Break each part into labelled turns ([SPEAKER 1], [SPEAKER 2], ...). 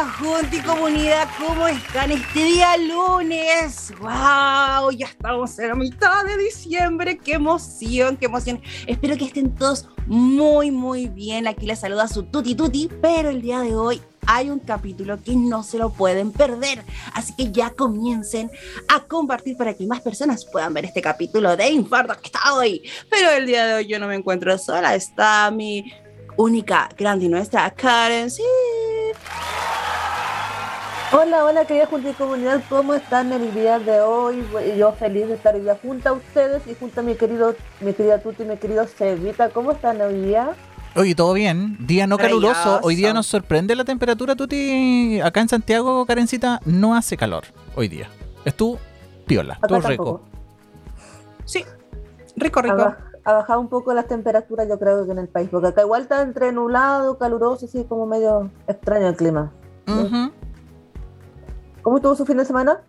[SPEAKER 1] Junta y comunidad. ¿Cómo están este día lunes? ¡Wow! Ya estamos en la mitad de diciembre. ¡Qué emoción, qué emoción! Espero que estén todos muy, muy bien. Aquí les saluda su Tuti Tuti, pero el día de hoy hay un capítulo que no se lo pueden perder. Así que ya comiencen a compartir para que más personas puedan ver este capítulo de Infarto que está hoy. Pero el día de hoy yo no me encuentro sola. Está mi única, grande y nuestra Karen. Sí.
[SPEAKER 2] Hola, hola querida Junta y Comunidad, ¿cómo están el día de hoy? Yo feliz de estar hoy día junto a ustedes y junto a mi querido, mi querida Tuti y mi querido Cevita. ¿Cómo están hoy día?
[SPEAKER 3] Oye, todo bien. Día no caluroso. Hoy día nos sorprende la temperatura, Tuti. Acá en Santiago, Karencita, no hace calor hoy día. Estuvo piola, estuvo rico.
[SPEAKER 1] Sí, rico, rico.
[SPEAKER 2] Ha, bajado un poco las temperaturas, yo creo que en el país, porque acá igual está entre nublado, caluroso, así como medio extraño el clima. ¿Cómo estuvo su fin de semana?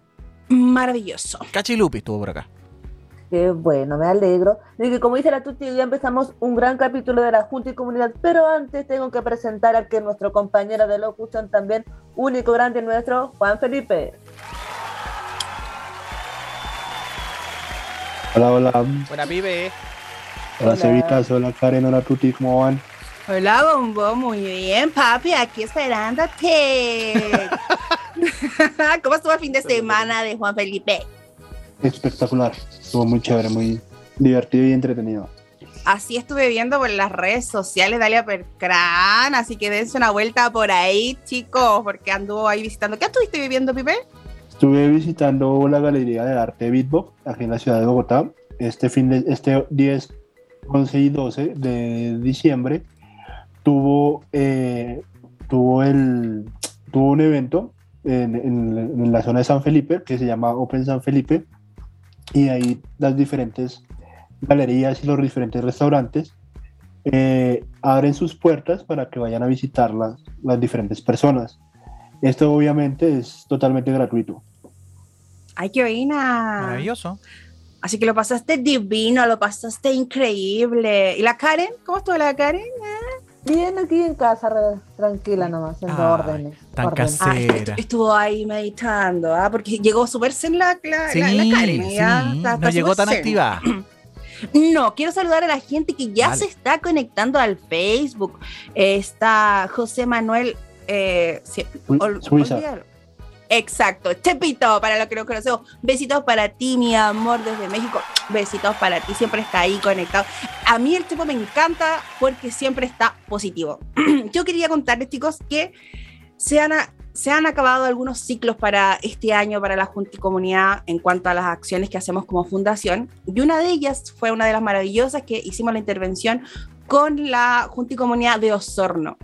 [SPEAKER 1] Maravilloso.
[SPEAKER 3] Cachilupi estuvo por acá.
[SPEAKER 2] Qué bueno, me alegro. Y que como dice la Tuti, ya empezamos un gran capítulo de la Junta y Comunidad, pero antes tengo que presentar a que nuestro compañero de locución también, único grande nuestro, Juan Felipe.
[SPEAKER 4] Hola, hola.
[SPEAKER 3] Hola, pibe.
[SPEAKER 4] Hola, Cevita, hola Karen, hola Tuti, ¿cómo van?
[SPEAKER 1] Hola, Bombo, muy bien, papi, aquí esperándote. ¿Cómo estuvo el fin de semana de Juan Felipe?
[SPEAKER 4] Espectacular, estuvo muy chévere, muy divertido y entretenido.
[SPEAKER 1] Así estuve viendo por las redes sociales Dalia Percran, así que dense una vuelta por ahí, chicos, porque anduvo ahí visitando. ¿Qué estuviste viviendo, Pipe?
[SPEAKER 4] Estuve visitando la Galería de Arte Bitbox aquí en la ciudad de Bogotá. Este fin de este 10, 11 y 12 de diciembre tuvo, eh, tuvo, el, tuvo un evento en, en, la zona de San Felipe que se llama Open San Felipe y ahí las diferentes galerías y los diferentes restaurantes eh, abren sus puertas para que vayan a visitarlas las diferentes personas. Esto obviamente es totalmente gratuito.
[SPEAKER 1] ¡Ay, qué buena!
[SPEAKER 3] Maravilloso.
[SPEAKER 1] Así que lo pasaste divino, lo pasaste increíble. ¿Y la Karen? ¿Cómo estuvo la Karen?
[SPEAKER 2] Bien, aquí en casa, tranquila nomás, en órdenes.
[SPEAKER 3] Tan casera.
[SPEAKER 1] estuvo ahí meditando, ¿ah? porque llegó súper zen la, la,
[SPEAKER 3] sí, no llegó tan activa.
[SPEAKER 1] No, quiero saludar a la gente que ya se está conectando al Facebook. está José Manuel eh, Exacto, Chepito, para lo que nos conocemos. Besitos para ti, mi amor, desde México. Besitos para ti, siempre está ahí conectado. A mí el Chepo me encanta porque siempre está positivo. Yo quería contarles, chicos, que se han, se han acabado algunos ciclos para este año para la Junta y Comunidad en cuanto a las acciones que hacemos como fundación. Y una de ellas fue una de las maravillosas que hicimos la intervención con la Junta y Comunidad de Osorno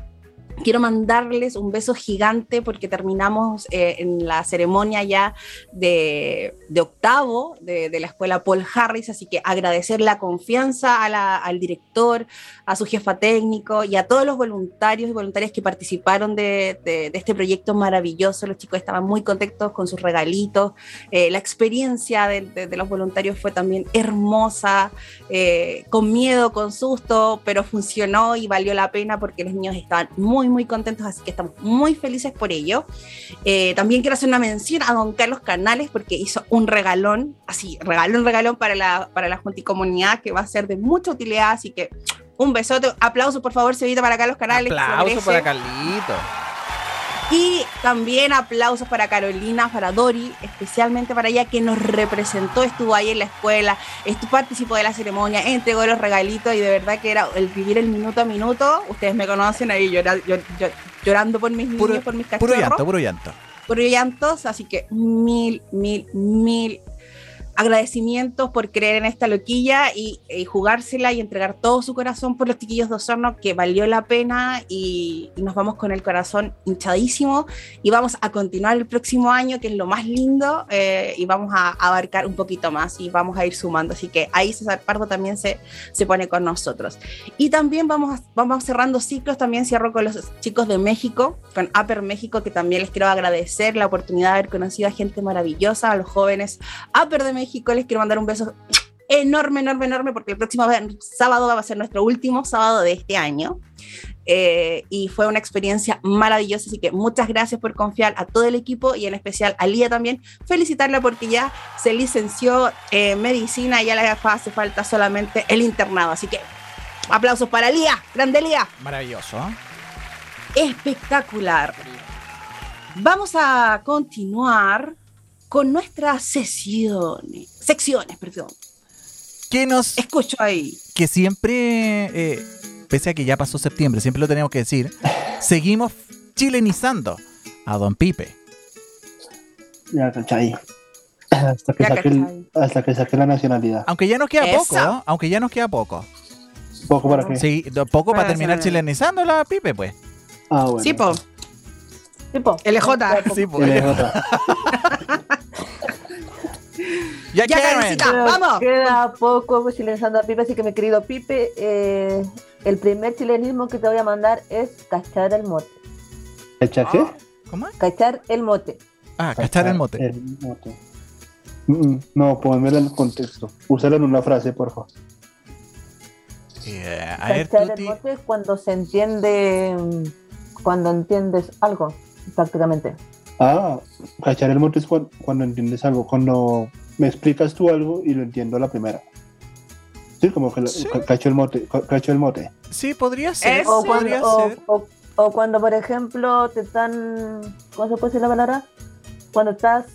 [SPEAKER 1] quiero mandarles un beso gigante porque terminamos eh, en la ceremonia ya de, octavo de, la escuela Paul Harris, así que agradecer la confianza al director, a su jefa técnico y a todos los voluntarios y voluntarias que participaron de, este proyecto maravilloso. Los chicos estaban muy contentos con sus regalitos. Eh, la experiencia de, los voluntarios fue también hermosa, eh, con miedo, con susto, pero funcionó y valió la pena porque los niños estaban muy muy, contentos, así que estamos muy felices por ello. Eh, también quiero hacer una mención a don Carlos Canales porque hizo un regalón, así, regalón, regalón para la, para la Junta y Comunidad que va a ser de mucha utilidad, así que un besote, aplauso por favor, Sevita, para Carlos Canales.
[SPEAKER 3] Aplauso para Carlito.
[SPEAKER 1] Y también aplausos para Carolina, para Dori, especialmente para ella que nos representó, estuvo ahí en la escuela, estuvo, participó de la ceremonia, entregó los regalitos y de verdad que era el vivir el minuto a minuto. Ustedes me conocen ahí llorando por mis niños, por mis cachorros.
[SPEAKER 3] Puro llanto, puro llanto.
[SPEAKER 1] Puro llantos, así que mil, mil, mil agradecimientos por creer en esta loquilla y, jugársela y entregar todo su corazón por los chiquillos de Osorno, que valió la pena y, nos vamos con el corazón hinchadísimo y vamos a continuar el próximo año, que es lo más lindo, eh, y vamos a abarcar un poquito más y vamos a ir sumando. Así que ahí César Pardo también se, se pone con nosotros. Y también vamos, vamos cerrando ciclos, también cierro con los chicos de México, con Upper México, que también les quiero agradecer la oportunidad de haber conocido a gente maravillosa, a los jóvenes Upper de México les quiero mandar un beso enorme, enorme, enorme, porque el próximo sábado va a ser nuestro último sábado de este año. eh, y fue una experiencia maravillosa, así que muchas gracias por confiar a todo el equipo y en especial a Lía también, felicitarla porque ya se licenció en medicina y ya le hace falta solamente el internado, así que aplausos para Lía, grande Lía.
[SPEAKER 3] Maravilloso. ¿eh?
[SPEAKER 1] Espectacular. Vamos a continuar con nuestras sesiones, secciones, perdón.
[SPEAKER 3] ¿Qué nos
[SPEAKER 1] escucho ahí?
[SPEAKER 3] Que siempre, eh, pese a que ya pasó septiembre, siempre lo tenemos que decir, seguimos chilenizando a Don Pipe.
[SPEAKER 4] Ya, cachai. Hasta que, saque hasta que saque la nacionalidad.
[SPEAKER 3] Aunque ya nos queda poco, aunque ya nos queda poco.
[SPEAKER 4] ¿Poco para qué?
[SPEAKER 3] Sí, poco para, terminar chilenizando la Pipe, pues.
[SPEAKER 1] Ah, bueno. Sí, po. Sí, po. LJ. Sí, po. LJ.
[SPEAKER 2] Ya, ya vamos. Queda poco chilenizando a Pipe, así que mi querido Pipe, eh, el primer chilenismo que te voy a mandar es cachar el mote.
[SPEAKER 4] ¿Cachar qué?
[SPEAKER 2] ¿Cómo? Cachar el mote.
[SPEAKER 3] Ah, cachar, el mote. El mote.
[SPEAKER 4] Mm, mm, no, ponme el contexto. Úsalo en una frase, por favor.
[SPEAKER 2] Yeah. cachar el mote es cuando se entiende, cuando entiendes algo, prácticamente.
[SPEAKER 4] Ah, cachar el mote es cuando, cuando entiendes algo, cuando me explicas tú algo y lo entiendo a la primera. Sí, como que cacho el mote, cacho el mote.
[SPEAKER 3] Sí, podría ser.
[SPEAKER 2] O, cuando, por ejemplo, te están, ¿cómo se puede decir la palabra? Cuando estás,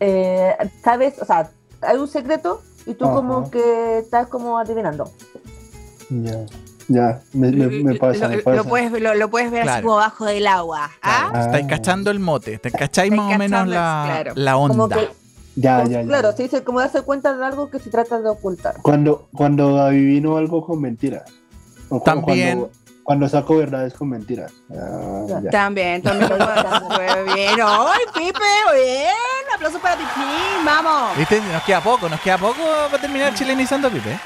[SPEAKER 2] eh, sabes, o sea, hay un secreto y tú como que estás como adivinando.
[SPEAKER 4] Ya. Ya, me, me, pasa,
[SPEAKER 1] lo,
[SPEAKER 4] me pasa.
[SPEAKER 1] Lo, puedes, lo, puedes ver así como bajo del agua. ¿ah?
[SPEAKER 3] Estáis cachando el mote, te cacháis más o menos la, la onda.
[SPEAKER 4] Ya, ya, ya.
[SPEAKER 2] Claro, se dice como darse cuenta de algo que se trata de ocultar.
[SPEAKER 4] Cuando, cuando adivino algo con mentiras.
[SPEAKER 3] También.
[SPEAKER 4] Cuando, saco verdades con mentiras.
[SPEAKER 1] También, también muy bien. ¡Ay, Pipe! Bien. Aplauso para Pipe. Vamos.
[SPEAKER 3] ¿Viste? Nos queda poco, nos queda poco para terminar chilenizando Pipe.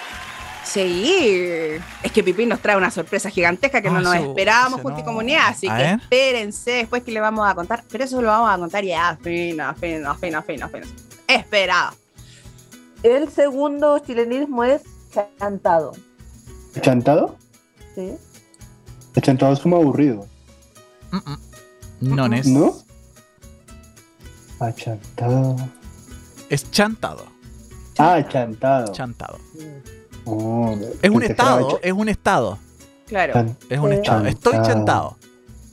[SPEAKER 1] Sí, es que Pipi nos trae una sorpresa gigantesca que no ah, nos esperábamos junto y comunidad, así que espérense después que le vamos a contar, pero eso lo vamos a contar ya, fina, fina, fina, fina, fina. Esperado.
[SPEAKER 2] El segundo chilenismo es chantado.
[SPEAKER 4] ¿Chantado?
[SPEAKER 2] Sí.
[SPEAKER 4] El chantado es como aburrido.
[SPEAKER 3] No es.
[SPEAKER 4] ¿No? Achantado.
[SPEAKER 3] Es chantado.
[SPEAKER 4] Ah, chantado.
[SPEAKER 3] Chantado. Oh, es un estado, es un estado.
[SPEAKER 1] Claro.
[SPEAKER 3] Es un estado. Estoy chantado.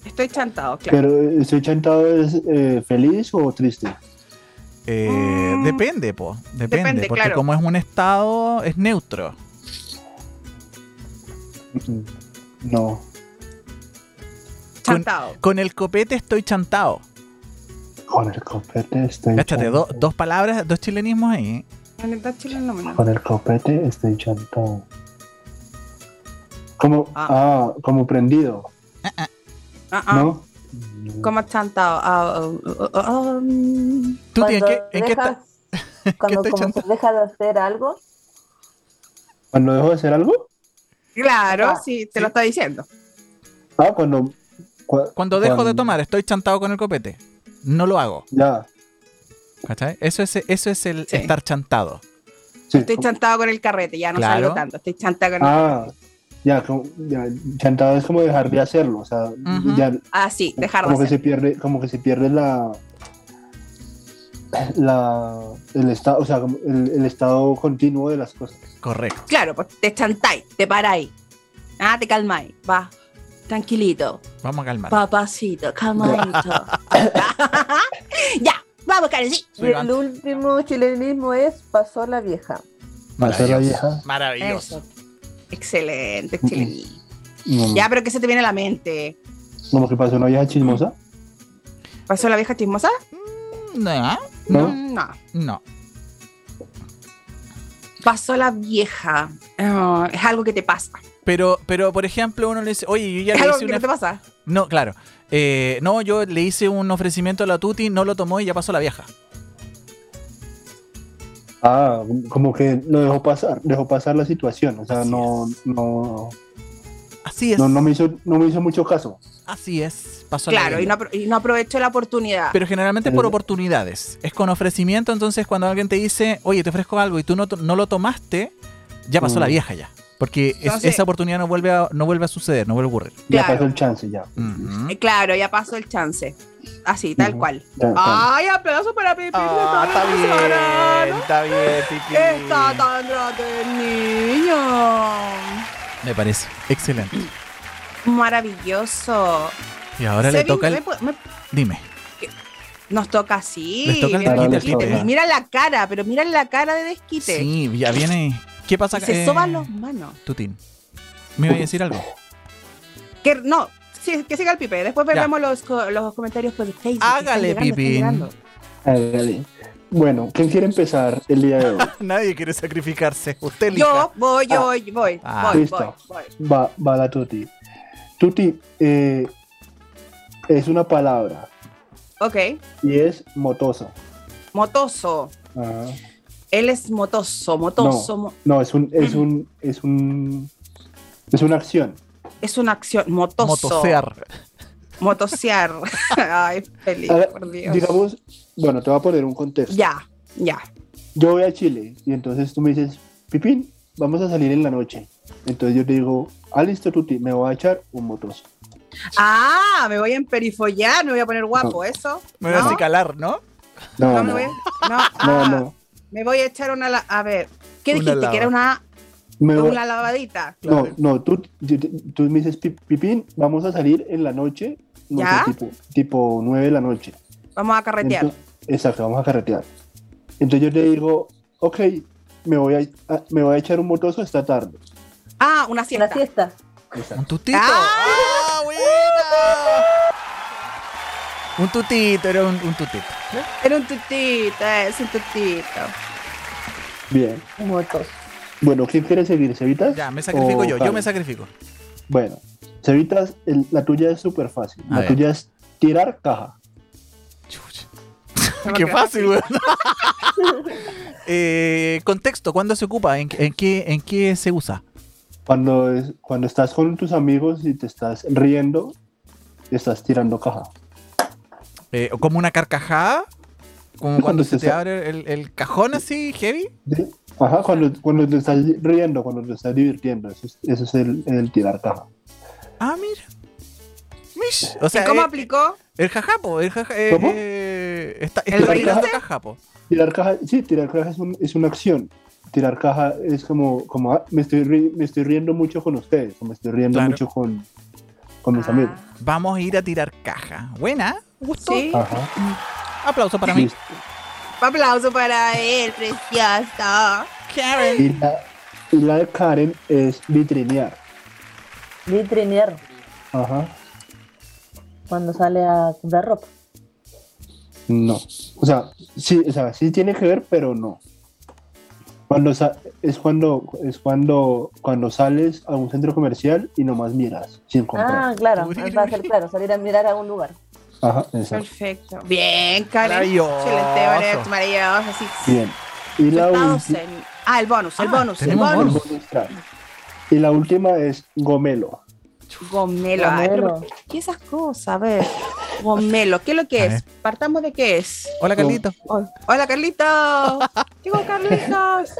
[SPEAKER 1] Estoy chantado, claro.
[SPEAKER 4] Pero estoy chantado es eh, feliz o triste?
[SPEAKER 3] Eh, mm. Depende, po. Depende, porque como es un estado, es neutro.
[SPEAKER 4] No.
[SPEAKER 1] Chantado.
[SPEAKER 3] Con, el copete estoy chantado.
[SPEAKER 4] Con el copete estoy chantado.
[SPEAKER 3] dos palabras, dos chilenismos ahí.
[SPEAKER 4] Con el copete estoy chantado. Como, ah. ah como prendido.
[SPEAKER 1] Ah, ah. ¿No? Como chantado.
[SPEAKER 3] Um, ¿Tú tienes que, en qué estás?
[SPEAKER 2] Cuando como se deja de hacer algo.
[SPEAKER 4] ¿Cuando dejo de hacer algo?
[SPEAKER 1] Claro, sí, te lo está diciendo.
[SPEAKER 4] Ah, cuando.
[SPEAKER 3] cuando dejo de tomar, estoy chantado con el copete. No lo hago.
[SPEAKER 4] Ya.
[SPEAKER 3] ¿Cachai? Eso es, eso es el estar chantado.
[SPEAKER 1] Estoy chantado con el carrete, ya no salgo tanto. Estoy chantado con el
[SPEAKER 4] ah, Ya, ya, chantado es como dejar de hacerlo. O sea, ya.
[SPEAKER 1] Ah, sí, dejar
[SPEAKER 4] como
[SPEAKER 1] de
[SPEAKER 4] que se pierde Como que se pierde la. La, el estado, o sea, el, estado continuo de las cosas.
[SPEAKER 3] Correcto.
[SPEAKER 1] Claro, pues te chantáis, te paráis. Ah, te calmáis, va, tranquilito.
[SPEAKER 3] Vamos a calmar.
[SPEAKER 1] Papacito, calmadito. ya, Vamos, Karen, sí.
[SPEAKER 2] Y el último chilenismo es Pasó la vieja.
[SPEAKER 4] Pasó la vieja.
[SPEAKER 3] Maravilloso.
[SPEAKER 1] Excelente, chilenismo. Ya, pero ¿qué se te viene a la mente?
[SPEAKER 4] ¿Cómo que pasó la vieja chismosa?
[SPEAKER 1] ¿Pasó la vieja chismosa?
[SPEAKER 3] Mm, no.
[SPEAKER 1] No. No.
[SPEAKER 3] no.
[SPEAKER 1] Pasó la vieja. Ah, es algo que te pasa.
[SPEAKER 3] Pero, pero, por ejemplo, uno le dice, oye, yo ya
[SPEAKER 1] ¿Es
[SPEAKER 3] le
[SPEAKER 1] algo que te pasa?
[SPEAKER 3] No, claro. Eh, no, yo le hice un ofrecimiento a la Tuti, no lo tomó y ya pasó la vieja.
[SPEAKER 4] Ah, como que lo dejó pasar, dejó pasar la situación, o sea, no, no.
[SPEAKER 3] Así es.
[SPEAKER 4] No, me hizo, no me hizo mucho caso.
[SPEAKER 3] Así es, pasó
[SPEAKER 1] Claro, y no, y no aprovechó la oportunidad.
[SPEAKER 3] Pero generalmente es por oportunidades. Es con ofrecimiento, entonces cuando alguien te dice, oye, te ofrezco algo y tú no, no lo tomaste, ya pasó la mm. vieja ya. Porque es- esa oportunidad no vuelve, a, no vuelve a suceder, no vuelve a ocurrir.
[SPEAKER 4] Ya pasó el chance, ya.
[SPEAKER 1] Eh, Claro, ya pasó el chance. Así, tal cual. Ay, aplauso para Pipi.
[SPEAKER 3] Ah, está bien, está bien, Pipi.
[SPEAKER 1] Está tan grande el niño.
[SPEAKER 3] Me parece excelente.
[SPEAKER 1] Maravilloso.
[SPEAKER 3] Y ahora le toca el...
[SPEAKER 1] ¿me pu- me-
[SPEAKER 3] Dime.
[SPEAKER 1] Nos toca así.
[SPEAKER 3] Toca el
[SPEAKER 4] desquite.
[SPEAKER 1] Mira la cara, pero mira la cara de desquite.
[SPEAKER 3] Sí, ya viene... ¿Qué pasa?
[SPEAKER 1] Y se
[SPEAKER 3] eh,
[SPEAKER 1] soban los manos.
[SPEAKER 3] Tutín. ¿Me iba a decir algo?
[SPEAKER 1] Que, no, sí, que siga el pipe. Después veremos los, los comentarios por Facebook.
[SPEAKER 3] Hágale,
[SPEAKER 1] llegando.
[SPEAKER 4] Hágale. Bueno, ¿quién quiere empezar el día de hoy?
[SPEAKER 3] Nadie quiere sacrificarse. Usted elija.
[SPEAKER 1] Yo voy, yo
[SPEAKER 4] Ah.
[SPEAKER 1] voy, voy,
[SPEAKER 3] Ah.
[SPEAKER 1] voy,
[SPEAKER 4] Listo.
[SPEAKER 1] voy, voy.
[SPEAKER 4] Va, va la Tuti. Tuti eh, es una palabra
[SPEAKER 1] Ok.
[SPEAKER 4] y es motosa.
[SPEAKER 1] Motoso.
[SPEAKER 4] Ajá.
[SPEAKER 1] Él es motoso, motoso. mo-
[SPEAKER 4] No, es un, es un, es un, es una acción.
[SPEAKER 1] Es una acción. Motoso.
[SPEAKER 3] Motosear.
[SPEAKER 1] Motosear. Ay, feliz,
[SPEAKER 4] ver,
[SPEAKER 1] por Dios.
[SPEAKER 4] digamos, bueno, te voy a poner un contexto.
[SPEAKER 1] Ya, ya.
[SPEAKER 4] Yo voy a Chile y entonces tú me dices, Pipín, vamos a salir en la noche. Entonces yo te digo, ah, listo, Tuti, me voy a echar un motoso.
[SPEAKER 1] Ah, me voy a emperifollar, me voy a poner guapo, ¿eso?
[SPEAKER 3] Me voy a
[SPEAKER 1] ¿No?
[SPEAKER 3] acicalar, ¿no?
[SPEAKER 4] No,
[SPEAKER 1] No,
[SPEAKER 4] no,
[SPEAKER 1] me voy, no,
[SPEAKER 4] no,
[SPEAKER 1] ah,
[SPEAKER 4] no.
[SPEAKER 1] Me voy a echar una. la- A ver, ¿qué dijiste?
[SPEAKER 3] lava.
[SPEAKER 1] Que era una,
[SPEAKER 4] Me voy-
[SPEAKER 1] una lavadita.
[SPEAKER 4] No, no, tú, tú, me dices, "Pi- Pipín, vamos a salir en la noche, no sé,
[SPEAKER 1] ¿Ya?
[SPEAKER 4] tipo, tipo 9 de la noche.
[SPEAKER 1] Vamos a carretear.
[SPEAKER 4] Entonces- exacto, vamos a carretear. Entonces yo te digo, ok, me voy a, a- me voy a echar un motoso esta tarde.
[SPEAKER 1] ah, una siesta.
[SPEAKER 2] Una siesta.
[SPEAKER 3] Un tutito.
[SPEAKER 1] ¡Ah!
[SPEAKER 3] ¡Ah, buena! Un tutito, era un, un tutito.
[SPEAKER 1] Era un tutito, es un tutito.
[SPEAKER 4] Bien.
[SPEAKER 2] Motos.
[SPEAKER 4] Bueno, ¿quién quiere seguir? ¿Cevitas?
[SPEAKER 3] Ya, me sacrifico
[SPEAKER 4] o
[SPEAKER 3] yo, yo me sacrifico.
[SPEAKER 4] Bueno, Cevitas, el- la tuya es súper fácil.
[SPEAKER 3] A
[SPEAKER 4] La
[SPEAKER 3] ver.
[SPEAKER 4] tuya es tirar caja.
[SPEAKER 3] Chucha. Qué fácil, weón. eh, contexto, ¿cuándo se ocupa? ¿En, en qué, ¿En qué se usa?
[SPEAKER 4] Cuando, es, cuando estás con tus amigos y te estás riendo, estás tirando caja.
[SPEAKER 3] Eh, ¿Como una carcajada? ¿Como
[SPEAKER 4] Cuando
[SPEAKER 3] cuando
[SPEAKER 4] se
[SPEAKER 3] se te
[SPEAKER 4] sa-
[SPEAKER 3] abre el, el cajón así, heavy?
[SPEAKER 4] Ajá, cuando, cuando te estás riendo, cuando te estás divirtiendo, eso es, eso es el, el tirar caja.
[SPEAKER 3] Ah, mira. Mish. O sea,
[SPEAKER 1] ¿Y cómo
[SPEAKER 3] eh,
[SPEAKER 1] aplicó?
[SPEAKER 3] el jajapo, el jaja, eh,
[SPEAKER 4] ¿Cómo?
[SPEAKER 3] eh, está,
[SPEAKER 1] ¿El
[SPEAKER 3] tirando jajapo.
[SPEAKER 4] Tirar caja, sí, tirar caja es, un- es una acción. Tirar caja es como, como ah, me, estoy ri- me estoy riendo mucho con ustedes, o me estoy riendo
[SPEAKER 3] Claro.
[SPEAKER 4] mucho con, con mis
[SPEAKER 1] Ah,
[SPEAKER 4] amigos.
[SPEAKER 3] Vamos a ir a tirar caja. Buena, gusto.
[SPEAKER 1] Sí.
[SPEAKER 4] Ajá.
[SPEAKER 3] Aplauso para mí.
[SPEAKER 1] Aplauso para él, preciosa.
[SPEAKER 3] Karen.
[SPEAKER 4] Y la, y la de Karen es vitrinear.
[SPEAKER 2] Vitrinear.
[SPEAKER 4] Ajá.
[SPEAKER 2] Cuando sale a comprar ropa.
[SPEAKER 4] No. O sea, sí, o sea, sí tiene que ver, pero no. Cuando sa- es cuando es cuando cuando sales a un centro comercial y nomás miras sin comprar.
[SPEAKER 2] Ah, claro. Va a ser claro, salir a mirar a un lugar.
[SPEAKER 4] Ajá, exacto.
[SPEAKER 1] Perfecto. Bien, Karen.
[SPEAKER 3] Maravilloso.
[SPEAKER 1] Excelente, María, maravilloso. Así.
[SPEAKER 4] Bien. Y la última
[SPEAKER 1] en- Ah, el bonus, el
[SPEAKER 3] Ah,
[SPEAKER 1] bonus, el bonus.
[SPEAKER 3] bonus.
[SPEAKER 4] Y la última es gomelo.
[SPEAKER 1] Gomelo. Ay,
[SPEAKER 2] Gomelo.
[SPEAKER 1] ¿Qué esas cosas? A ver. Gomelo. ¿Qué es lo que es? Partamos de qué es.
[SPEAKER 3] Hola, Carlito.
[SPEAKER 1] Hola, Carlitos. Llegó Carlitos.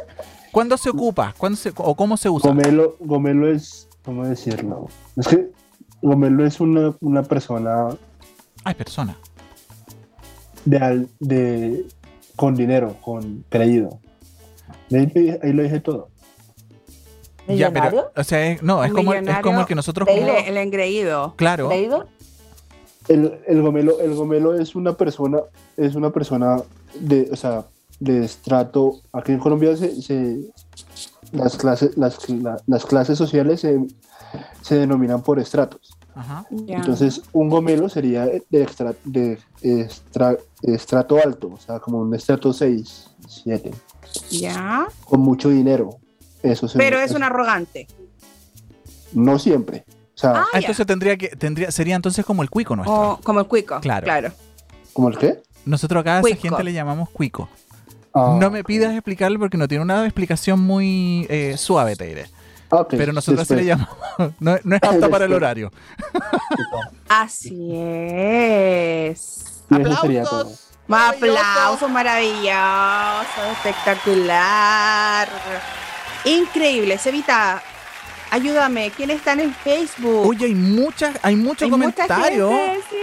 [SPEAKER 3] ¿Cuándo se ocupa? ¿Cuándo se, ¿O cómo se usa?
[SPEAKER 4] Gomelo, gomelo es, ¿cómo decirlo? Es que gomelo es una, una persona
[SPEAKER 3] Ay, persona.
[SPEAKER 4] de, al- de con dinero, con creído. Ahí, ahí lo dije todo.
[SPEAKER 3] Ya,
[SPEAKER 2] ¿Millonario?
[SPEAKER 3] pero, o sea, es- no, es como, es como el que nosotros.
[SPEAKER 1] El,
[SPEAKER 2] Creído.
[SPEAKER 1] el engreído.
[SPEAKER 3] Claro.
[SPEAKER 2] ¿Creído?
[SPEAKER 4] El, el gomelo, el gomelo es una persona, es una persona de, o sea, de estrato. Aquí en Colombia se, se- las clases, las, la- las clases sociales se, se denominan por estratos.
[SPEAKER 3] Ajá.
[SPEAKER 4] Entonces, un gomelo sería de, extra, de extra- estrato alto, o sea, como un estrato 6, 7,
[SPEAKER 1] ya.
[SPEAKER 4] con mucho dinero. Eso se-
[SPEAKER 1] Pero es
[SPEAKER 4] eso-
[SPEAKER 1] un arrogante.
[SPEAKER 4] No siempre. O sea,
[SPEAKER 1] Ah,
[SPEAKER 3] Ah, entonces tendría que, tendría, sería entonces como el cuico nuestro.
[SPEAKER 1] O como el cuico.
[SPEAKER 3] Claro.
[SPEAKER 1] Claro.
[SPEAKER 4] ¿como el qué?
[SPEAKER 3] Nosotros acá a esa gente le llamamos cuico.
[SPEAKER 4] Ah,
[SPEAKER 3] No me pidas explicarlo porque no tiene una explicación muy eh, suave, te diré. Pero nosotros así le llamamos. No, no es apta para el horario.
[SPEAKER 1] Así es.
[SPEAKER 4] Y.
[SPEAKER 3] ¡Aplausos!
[SPEAKER 1] Más aplausos, maravilloso, espectacular. Increíble, Cevita. Ayúdame, ¿quién está en Facebook?
[SPEAKER 3] Uy, hay muchas, hay muchos comentarios. sí.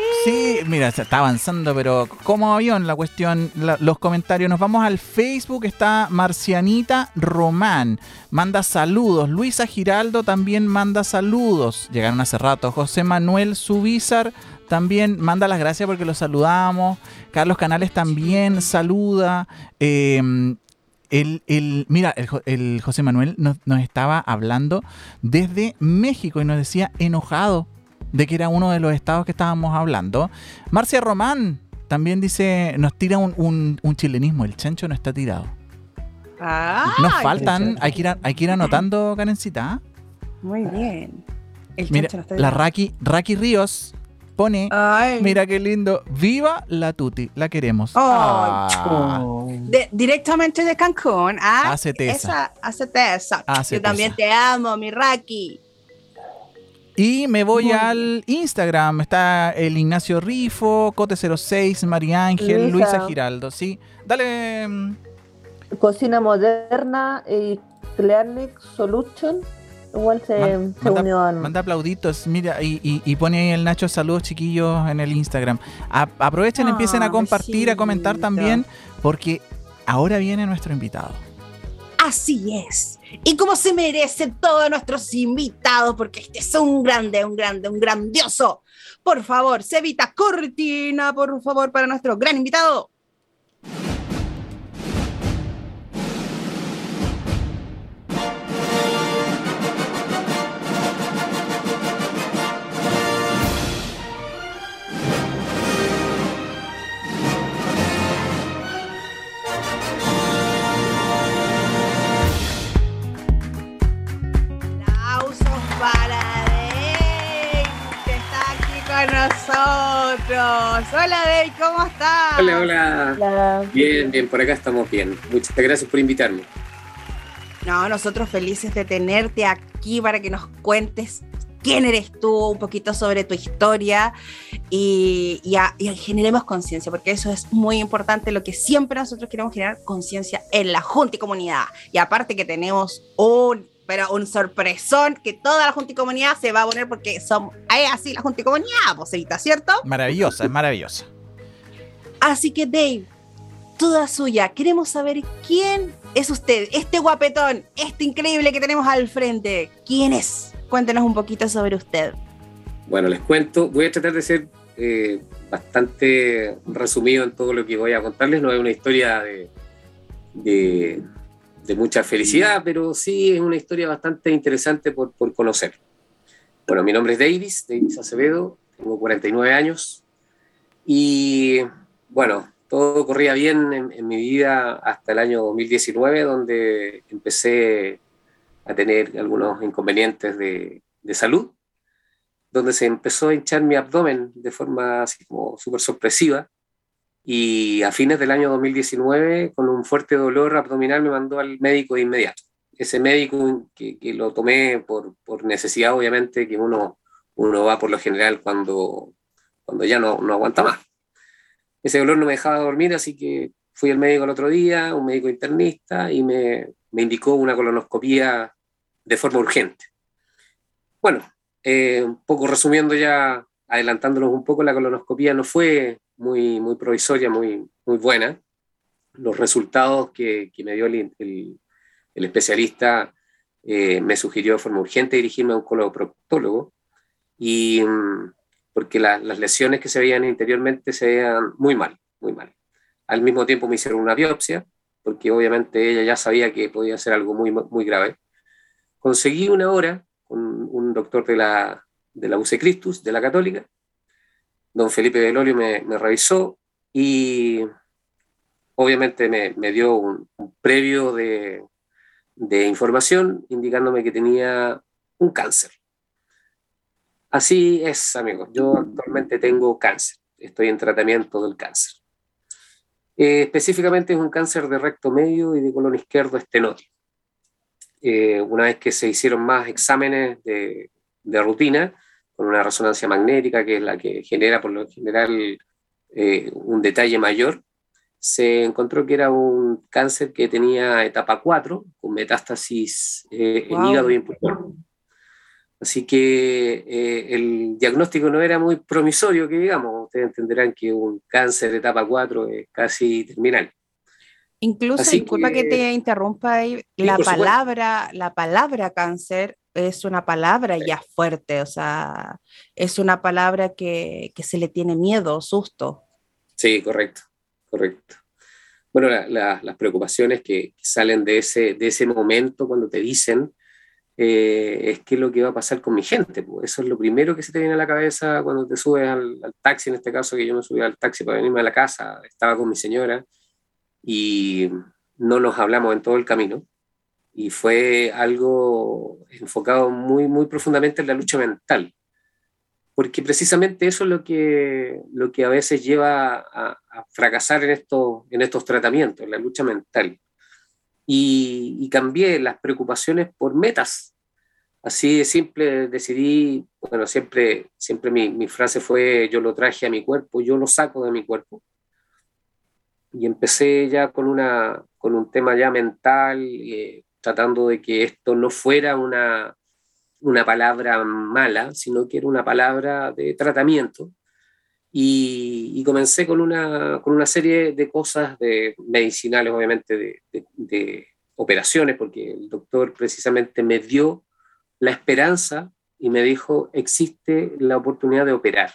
[SPEAKER 3] Mira, se está avanzando, pero como avión la cuestión, los comentarios. Nos vamos al Facebook, está Marcianita Román, manda saludos. Luisa Giraldo también manda saludos. Llegaron hace rato. José Manuel Subizar también manda las gracias porque los saludamos. Carlos Canales también saluda. Eh, el, mira, el, José Manuel nos, estaba hablando desde México y nos decía enojado de que era uno de los estados que estábamos hablando. Marcia Román también dice, nos tira un, chilenismo, el chancho no está tirado. nos faltan, hay que, ir, hay que ir anotando, Karencita.
[SPEAKER 1] Muy bien.
[SPEAKER 3] El Mira, no está la Raki, Raki Ríos pone, mira qué lindo, viva la Tuti, la queremos.
[SPEAKER 1] Ah. directamente de Cancún. Ah,
[SPEAKER 3] hace esa.
[SPEAKER 1] Yo también te amo, mi Raki.
[SPEAKER 3] Y me voy al Instagram. Está el Ignacio Rifo, Cote06, María Ángel, Luisa Giraldo. Sí, dale.
[SPEAKER 2] Cocina moderna y Clearnic Solution. Igual se, unió
[SPEAKER 3] Manda aplauditos, mira, y, pone ahí el Nacho saludos chiquillos en el Instagram. aprovechen, empiecen a compartir, a comentar también, porque ahora viene nuestro invitado.
[SPEAKER 1] Así es. Y como se merecen todos nuestros invitados, porque este es un grande, un grande, un grandioso. Por favor, Cevita Cortina, por favor, para nuestro gran invitado. Hola, Dave, ¿cómo estás?
[SPEAKER 5] Hola, hola, Bien, bien, por acá estamos bien. Muchas gracias por invitarme.
[SPEAKER 1] No, nosotros felices de tenerte aquí para que nos cuentes quién eres tú, un poquito sobre tu historia y, y generemos conciencia, porque eso es muy importante, lo que siempre nosotros queremos generar conciencia en la Junta y Comunidad. Y aparte que tenemos un pero un sorpresón que toda la Junta y Comunidad se va a poner porque son es así la Junta y Comunidad, posita, ¿cierto?
[SPEAKER 3] Maravillosa, es maravillosa.
[SPEAKER 1] Así que Dave, toda suya, queremos saber quién es usted, este guapetón, este increíble que tenemos al frente. ¿Quién es? Cuéntenos un poquito sobre usted.
[SPEAKER 5] Bueno, les cuento, voy a tratar de ser eh, bastante resumido en todo lo que voy a contarles. No es una historia de, de mucha felicidad, pero sí es una historia bastante interesante por, por conocer. Bueno, mi nombre es Davis, Davis Acevedo, tengo 49 años y bueno, todo corría bien en, mi vida hasta el año 2019, donde empecé a tener algunos inconvenientes de, de salud, donde se empezó a hinchar mi abdomen de forma así como súper sorpresiva y a fines del año 2019, con un fuerte dolor abdominal, me mandó al médico de inmediato. Ese médico que, que lo tomé por, por, necesidad, obviamente, que uno, uno va por lo general cuando, cuando ya no, no aguanta más. Ese dolor no me dejaba dormir, así que fui al médico el otro día, un médico internista, y me, me indicó una colonoscopía de forma urgente. Bueno, eh, un poco resumiendo ya, adelantándonos un poco, la colonoscopía no fue muy, muy provisoria, muy, muy buena. Los resultados que, que me dio el, el, especialista eh, me sugirió de forma urgente dirigirme a un coloproctólogo y mm, porque las lesiones que se veían interiormente se veían muy mal, muy mal. Al mismo tiempo me hicieron una biopsia, porque obviamente ella ya sabía que podía ser algo muy, muy grave. Conseguí una hora con un doctor de la, de la UC Christus, de la Católica, don Felipe Velorio me, revisó y obviamente me, dio un, previo de, información indicándome que tenía un cáncer. Así es, amigos. Yo actualmente tengo cáncer. Estoy en tratamiento del cáncer. Eh, específicamente es un cáncer de recto medio y de colon izquierdo estenótico. Eh, una vez que se hicieron más exámenes de, de rutina, con una resonancia magnética, que es la que genera por lo general eh, un detalle mayor, se encontró que era un cáncer que tenía etapa 4, con metástasis eh, en hígado y en pulmón. Así que eh, el diagnóstico no era muy promisorio, que digamos, ustedes entenderán que un cáncer de etapa 4 es casi terminal.
[SPEAKER 1] Incluso, disculpa que, te interrumpa ahí, la palabra, la palabra cáncer es una palabra ya fuerte, o sea, es una palabra que, que se le tiene miedo, susto.
[SPEAKER 5] Sí, correcto, correcto. Bueno, las preocupaciones que, salen de ese, de ese momento cuando te dicen eh, es qué es lo que va a pasar con mi gente. Pues. Eso es lo primero que se te viene a la cabeza cuando te subes al, al, taxi, en este caso que yo me subí al taxi para venirme a la casa, estaba con mi señora y no nos hablamos en todo el camino. Y fue algo enfocado muy, muy profundamente en la lucha mental. Porque precisamente eso es lo que, lo que a veces lleva a, fracasar en, esto, en estos tratamientos, la lucha mental. Y, cambié las preocupaciones por metas. Así de simple decidí, bueno, siempre, siempre mi, mi, frase fue, yo lo traje a mi cuerpo, yo lo saco de mi cuerpo y empecé ya con, una, con un tema ya mental, eh, tratando de que esto no fuera una, una palabra mala, sino que era una palabra de tratamiento. Y, y comencé con una, con una serie de cosas de medicinales, obviamente, de, de, de operaciones, porque el doctor precisamente me dio la esperanza y me dijo, existe la oportunidad de operar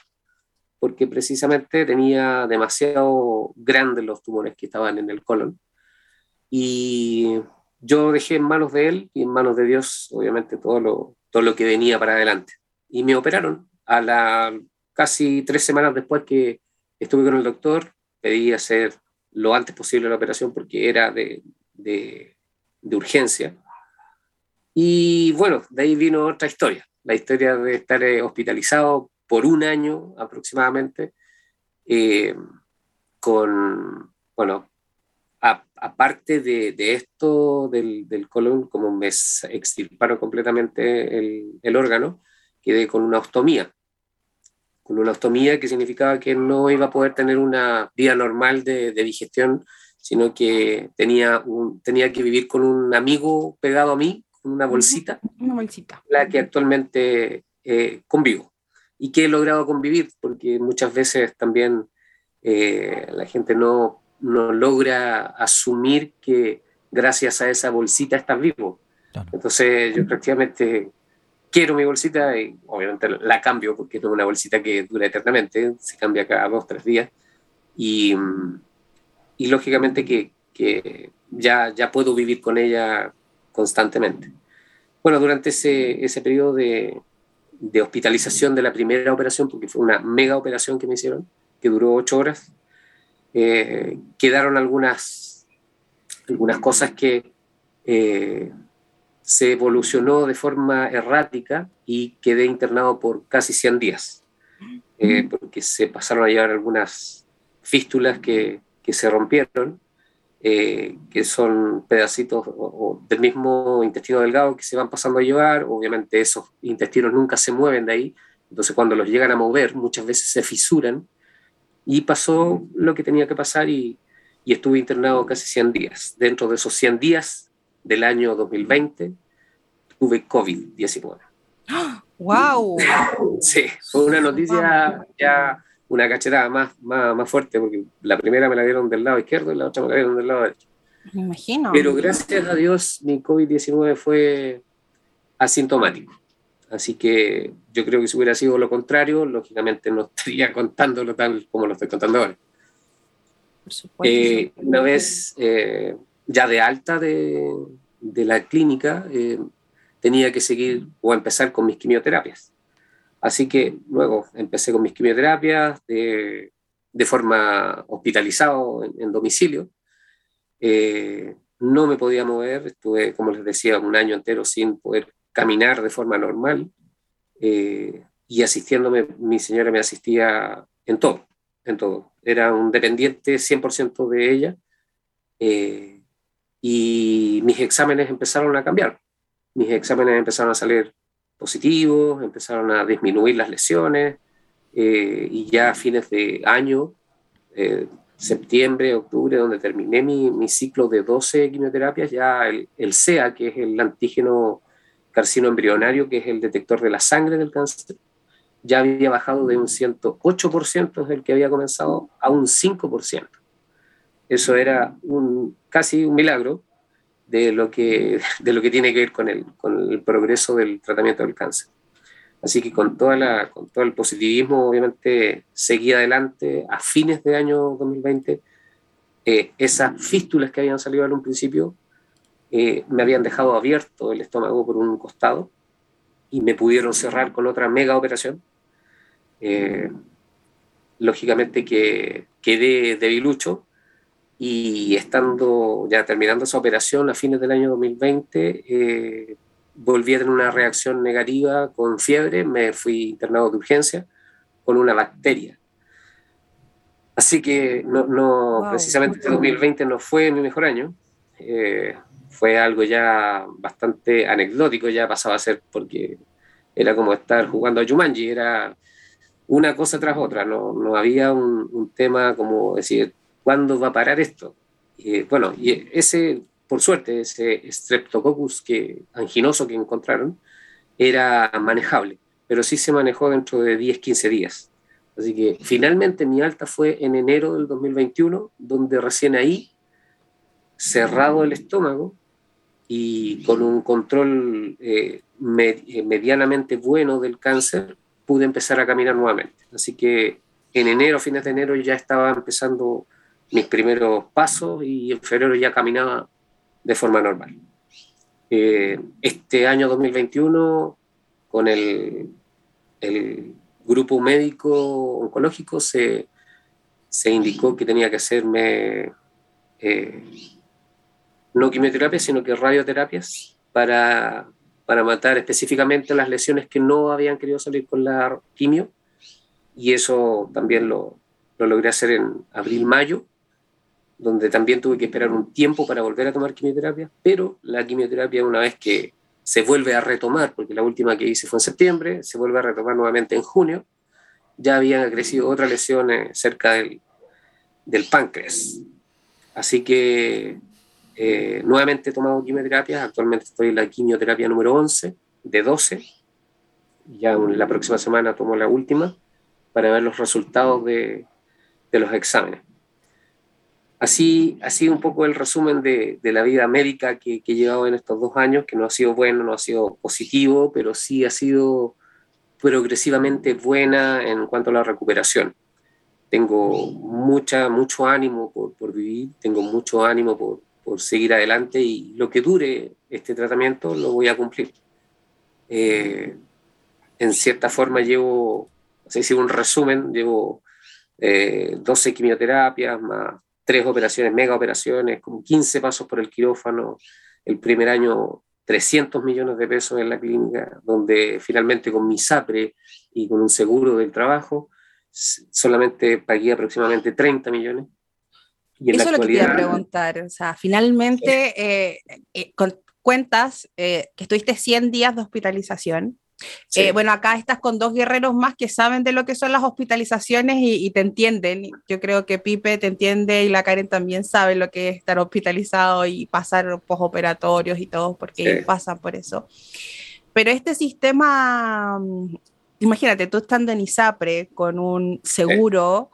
[SPEAKER 5] porque precisamente tenía demasiado grandes los tumores que estaban en el colon. Y yo dejé en manos de él y en manos de Dios, obviamente, todo lo, todo lo que venía para adelante. Y me operaron a la casi tres semanas después que estuve con el doctor, pedí hacer lo antes posible la operación porque era de, de, de urgencia. Y bueno, de ahí vino otra historia, la historia de estar eh, hospitalizado por un año aproximadamente, eh, con, bueno, aparte de, esto del, del, colon, como me extirparon completamente el, el, órgano, quedé con una ostomía. Con una ostomía que significaba que no iba a poder tener una vida normal de, de digestión, sino que tenía, un, tenía que vivir con un amigo pegado a mí, con una bolsita,
[SPEAKER 1] una bolsita.
[SPEAKER 5] la que actualmente eh, convivo y que he logrado convivir, porque muchas veces también eh, la gente no, no, logra asumir que gracias a esa bolsita estás vivo. Entonces yo prácticamente quiero mi bolsita y obviamente la cambio porque no es una bolsita que dura eternamente, se cambia cada dos, tres días. Y, y lógicamente que, que, ya, ya puedo vivir con ella constantemente. Bueno, durante ese, ese periodo de, de hospitalización de la primera operación, porque fue una mega operación que me hicieron, que duró ocho horas, eh, quedaron algunas, algunas cosas que eh, se evolucionó de forma errática y quedé internado por casi 100 días, eh, porque se pasaron a llevar algunas fístulas que, que se rompieron que son pedacitos del mismo intestino delgado que se van pasando a llevar. Obviamente esos intestinos nunca se mueven de ahí, entonces cuando los llegan a mover muchas veces se fisuran. Y pasó lo que tenía que pasar y, y estuve internado casi 100 días. Dentro de esos 100 días del año 2020 tuve COVID-19.
[SPEAKER 1] ¡Wow!
[SPEAKER 5] Sí, fue una noticia ya una cachetada más, más, más, fuerte, porque la primera me la dieron del lado izquierdo y la otra me la dieron del lado derecho.
[SPEAKER 1] Me imagino.
[SPEAKER 5] Pero gracias a Dios mi COVID-19 fue asintomático. Así que yo creo que si hubiera sido lo contrario, lógicamente no estaría contándolo tal como lo estoy contando ahora.
[SPEAKER 1] Por supuesto. Eh,
[SPEAKER 5] una vez eh, ya de alta de, de la clínica, eh, tenía que seguir o empezar con mis quimioterapias. Así que luego empecé con mis quimioterapias de, de forma hospitalizado en, en domicilio. Eh, no me podía mover, estuve, como les decía, un año entero sin poder caminar de forma normal. Eh, y asistiéndome, mi señora me asistía en todo, en todo. Era un dependiente 100% de ella. Eh, y mis exámenes empezaron a cambiar. Mis exámenes empezaron a salir positivos, empezaron a disminuir las lesiones eh, y ya a fines de año, septiembre, octubre, donde terminé mi, mi, ciclo de 12 quimioterapias, ya el, el, CEA, que es el antígeno carcino embrionario, que es el detector de la sangre del cáncer, ya había bajado de un 108% desde el que había comenzado a un 5%. Eso era un, casi un milagro de lo que, de lo que tiene que ver con el, con el progreso del tratamiento del cáncer. Así que con, toda la, con todo el positivismo, obviamente, seguí adelante a fines de año 2020. Eh, esas fístulas que habían salido en un principio eh, me habían dejado abierto el estómago por un costado y me pudieron cerrar con otra mega operación. Eh, lógicamente que quedé debilucho y estando ya terminando esa operación a fines del año 2020, eh, volví a tener una reacción negativa con fiebre, me fui internado de urgencia con una bacteria. Así que no, no precisamente este 2020 no fue mi mejor año, eh, fue algo ya bastante anecdótico, ya pasaba a ser porque era como estar jugando a Jumanji, era una cosa tras otra, no, no había un, un tema como decir, ¿cuándo va a parar esto? bueno, y ese, por suerte, ese streptococcus que, anginoso que encontraron era manejable, pero sí se manejó dentro de 10, 15 días. Así que finalmente mi alta fue en enero del 2021, donde recién ahí, cerrado el estómago y con un control eh, eh, medianamente bueno del cáncer, pude empezar a caminar nuevamente. Así que en enero, fines de enero, ya estaba empezando mis primeros pasos y en febrero ya caminaba de forma normal. Eh, este año 2021, con el, el grupo médico oncológico, se, se, indicó que tenía que hacerme eh, no quimioterapia, sino que radioterapias para, para matar específicamente las lesiones que no habían querido salir con la quimio. Y eso también lo, lo logré hacer en abril-mayo donde también tuve que esperar un tiempo para volver a tomar quimioterapia, pero la quimioterapia una vez que se vuelve a retomar, porque la última que hice fue en septiembre, se vuelve a retomar nuevamente en junio, ya habían crecido otras lesiones cerca del, del páncreas. Así que eh, nuevamente he tomado quimioterapia, actualmente estoy en la quimioterapia número 11 de 12, ya la próxima semana tomo la última para ver los resultados de, de los exámenes. Así sido un poco el resumen de, la vida médica que, que, he llevado en estos dos años, que no ha sido bueno, no ha sido positivo, pero sí ha sido progresivamente buena en cuanto a la recuperación. Tengo mucha, mucho ánimo por, vivir, tengo mucho ánimo por, seguir adelante y lo que dure este tratamiento lo voy a cumplir. Eh, en cierta forma llevo, no sé un resumen, llevo 12 eh, quimioterapias más tres operaciones, mega operaciones, con 15 pasos por el quirófano, el primer año 300 millones de pesos en la clínica, donde finalmente con mi SAPRE y con un seguro del trabajo, solamente pagué aproximadamente 30 millones.
[SPEAKER 1] Y Eso es lo que quería preguntar. O sea, finalmente eh, eh, con, cuentas eh, que estuviste 100 días de hospitalización. Eh, bueno, acá estás con dos guerreros más que saben de lo que son las hospitalizaciones y, te entienden. Yo creo que Pipe te entiende y la Karen también sabe lo que es estar hospitalizado y pasar posoperatorios y todo, porque pasan por eso. Pero este sistema, imagínate, tú estando en ISAPRE con un seguro,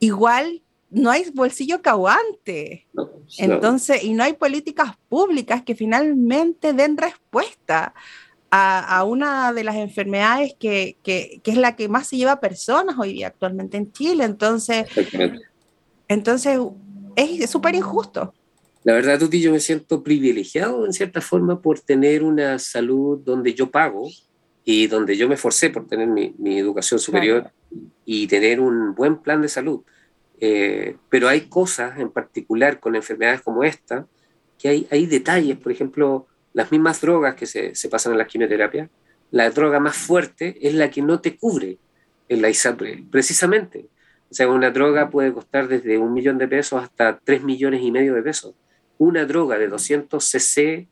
[SPEAKER 1] igual no hay bolsillo que aguante. Entonces, y no hay políticas públicas que finalmente den respuesta a, una de las enfermedades que, que, que, es la que más se lleva a personas hoy día actualmente en Chile. Entonces, entonces es súper injusto.
[SPEAKER 5] La verdad, Tuti, yo me siento privilegiado en cierta forma por tener una salud donde yo pago y donde yo me esforcé por tener mi, mi educación superior y tener un buen plan de salud. Eh, pero hay cosas en particular con enfermedades como esta, que hay, hay detalles, por ejemplo, las mismas drogas que se, se pasan en la quimioterapia, la droga más fuerte es la que no te cubre en la ISAPRE, precisamente. O sea, una droga puede costar desde un millón de pesos hasta tres millones y medio de pesos. Una droga de 200 cc,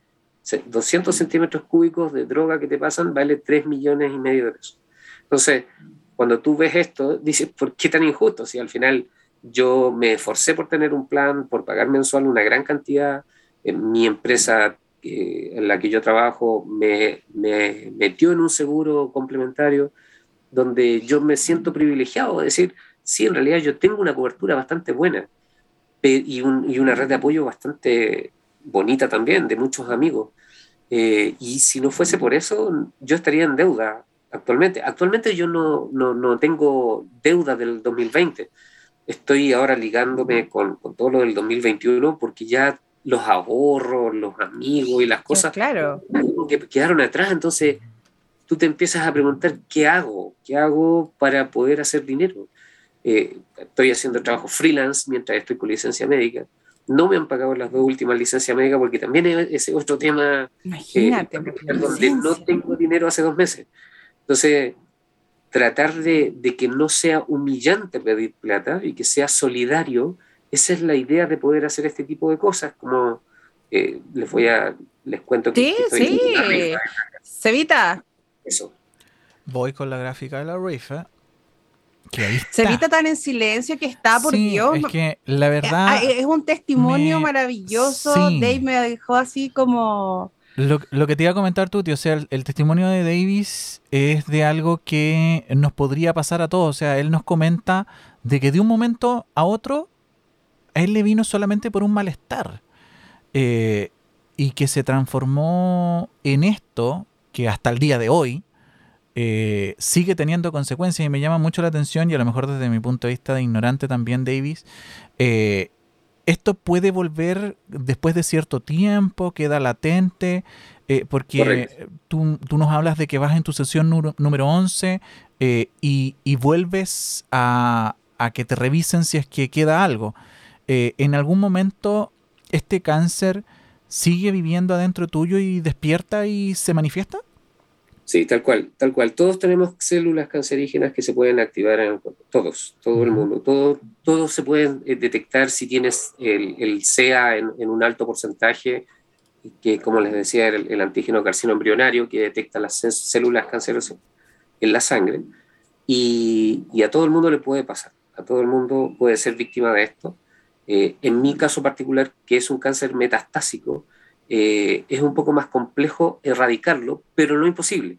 [SPEAKER 5] 200 centímetros cúbicos de droga que te pasan, vale tres millones y medio de pesos. Entonces, cuando tú ves esto, dices, ¿por qué tan injusto? Si al final yo me esforcé por tener un plan, por pagar mensual una gran cantidad, mi empresa en la que yo trabajo me, me, metió en un seguro complementario donde yo me siento privilegiado, es decir, sí, en realidad yo tengo una cobertura bastante buena y, y una red de apoyo bastante bonita también, de muchos amigos. Eh, y si no fuese por eso, yo estaría en deuda actualmente. Actualmente yo no, no, no tengo deuda del 2020. Estoy ahora ligándome con, con, todo lo del 2021 porque ya los ahorros, los amigos y las cosas
[SPEAKER 1] claro.
[SPEAKER 5] que quedaron atrás. Entonces tú te empiezas a preguntar, ¿qué hago? ¿Qué hago para poder hacer dinero? Eh, estoy haciendo trabajo freelance mientras estoy con licencia médica. No me han pagado las dos últimas licencias médicas porque también es otro tema.
[SPEAKER 1] Imagínate,
[SPEAKER 5] eh, donde no tengo dinero hace dos meses. Entonces, tratar de, de, que no sea humillante pedir plata y que sea solidario, esa es la idea de poder hacer este tipo de cosas, como eh, les voy a, les cuento
[SPEAKER 1] que... Sí, sí, Cevita.
[SPEAKER 5] Eso.
[SPEAKER 3] Voy con la gráfica de la rifa.
[SPEAKER 1] Cevita tan en silencio que está, por Dios.
[SPEAKER 3] Es que la verdad.
[SPEAKER 1] Ah, es un testimonio maravilloso. Dave me dejó así como
[SPEAKER 3] lo, que te iba a comentar tú, tío, o sea, el, testimonio de Davis es de algo que nos podría pasar a todos. O sea, él nos comenta de que de un momento a otro a él le vino solamente por un malestar. Eh, y que se transformó en esto que hasta el día de hoy eh, sigue teniendo consecuencias y me llama mucho la atención y a lo mejor desde mi punto de vista de ignorante también Davis, eh, esto puede volver después de cierto tiempo, queda latente, eh, porque tú, nos hablas de que vas en tu sesión número 11 eh, y, vuelves a, que te revisen si es que queda algo. Eh, ¿En algún momento este cáncer sigue viviendo adentro tuyo y despierta y se manifiesta?
[SPEAKER 5] Sí, tal cual, tal cual. Todos tenemos células cancerígenas que se pueden activar en el cuerpo, todos, todo el mundo. Todo, todos se pueden eh, detectar si tienes el, el CEA en, en, un alto porcentaje, que como les decía, el, el antígeno carcino embrionario que detecta las células cancerosas en la sangre. Y, y, a todo el mundo le puede pasar, a todo el mundo puede ser víctima de esto. Eh, en mi caso particular, que es un cáncer metastásico, eh, es un poco más complejo erradicarlo, pero no imposible.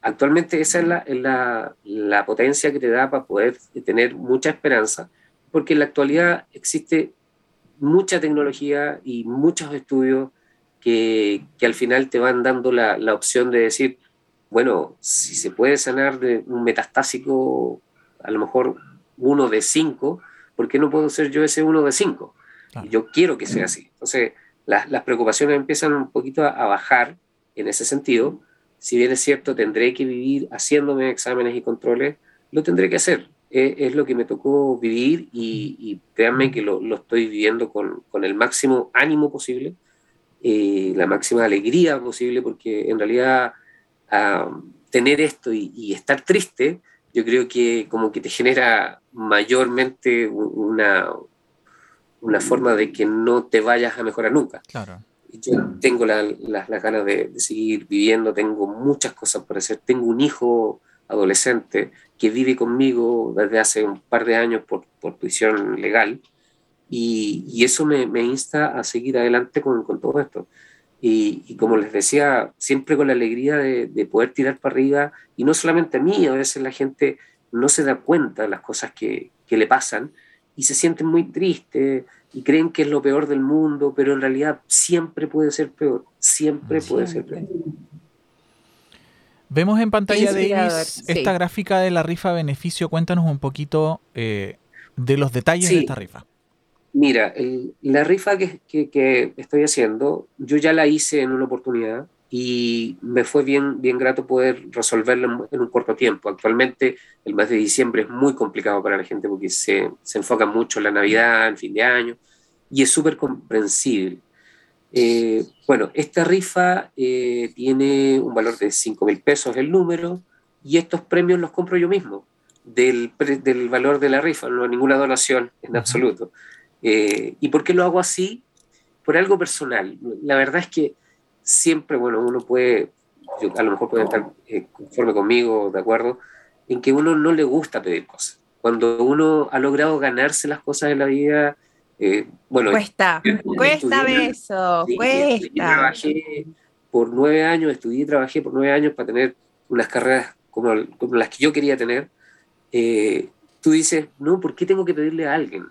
[SPEAKER 5] Actualmente esa es, la, la, la, potencia que te da para poder tener mucha esperanza, porque en la actualidad existe mucha tecnología y muchos estudios que, que al final te van dando la, la, opción de decir, bueno, si se puede sanar de un metastásico, a lo mejor uno de cinco, ¿por qué no puedo ser yo ese uno de cinco? Yo quiero que sea así. Entonces, las, las preocupaciones empiezan un poquito a, bajar en ese sentido. Si bien es cierto, tendré que vivir haciéndome exámenes y controles, lo tendré que hacer. Es, lo que me tocó vivir y, y créanme que lo, lo, estoy viviendo con, con, el máximo ánimo posible, eh, la máxima alegría posible, porque en realidad uh, tener esto y, estar triste, yo creo que como que te genera mayormente una, una forma de que no te vayas a mejorar nunca.
[SPEAKER 3] Claro.
[SPEAKER 5] Yo tengo las ganas de, de, seguir viviendo, tengo muchas cosas por hacer. Tengo un hijo adolescente que vive conmigo desde hace un par de años por, por prisión legal y, y eso me, me, insta a seguir adelante con, con todo esto. Y, y, como les decía, siempre con la alegría de, de, poder tirar para arriba, y no solamente a mí, a veces la gente no se da cuenta de las cosas que, que le pasan, y se sienten muy tristes y creen que es lo peor del mundo, pero en realidad siempre puede ser peor, siempre puede ser peor.
[SPEAKER 3] Vemos en pantalla, de Davis, esta sí. gráfica de la rifa beneficio. Cuéntanos un poquito eh, de los detalles sí. de esta rifa.
[SPEAKER 5] Mira, el, la rifa que, que, que, estoy haciendo, yo ya la hice en una oportunidad y me fue bien, bien grato poder resolverla en, un corto tiempo. Actualmente el mes de diciembre es muy complicado para la gente porque se, se enfoca mucho en la Navidad, en fin de año, y es súper comprensible. Eh, bueno, esta rifa eh, tiene un valor de 5 mil pesos el número y estos premios los compro yo mismo del, del valor de la rifa, no ninguna donación en absoluto. Eh, ¿Y por qué lo hago así? Por algo personal. La verdad es que siempre, bueno, uno puede, yo, a lo mejor puede estar eh, conforme conmigo, de acuerdo, en que uno no le gusta pedir cosas. Cuando uno ha logrado ganarse las cosas en la vida, Eh, bueno,
[SPEAKER 1] cuesta, cuesta eso, cuesta.
[SPEAKER 5] Trabajé por nueve años, estudié y trabajé por nueve años para tener unas carreras como, las que yo quería tener. Eh, tú dices, no, ¿por qué tengo que pedirle a alguien?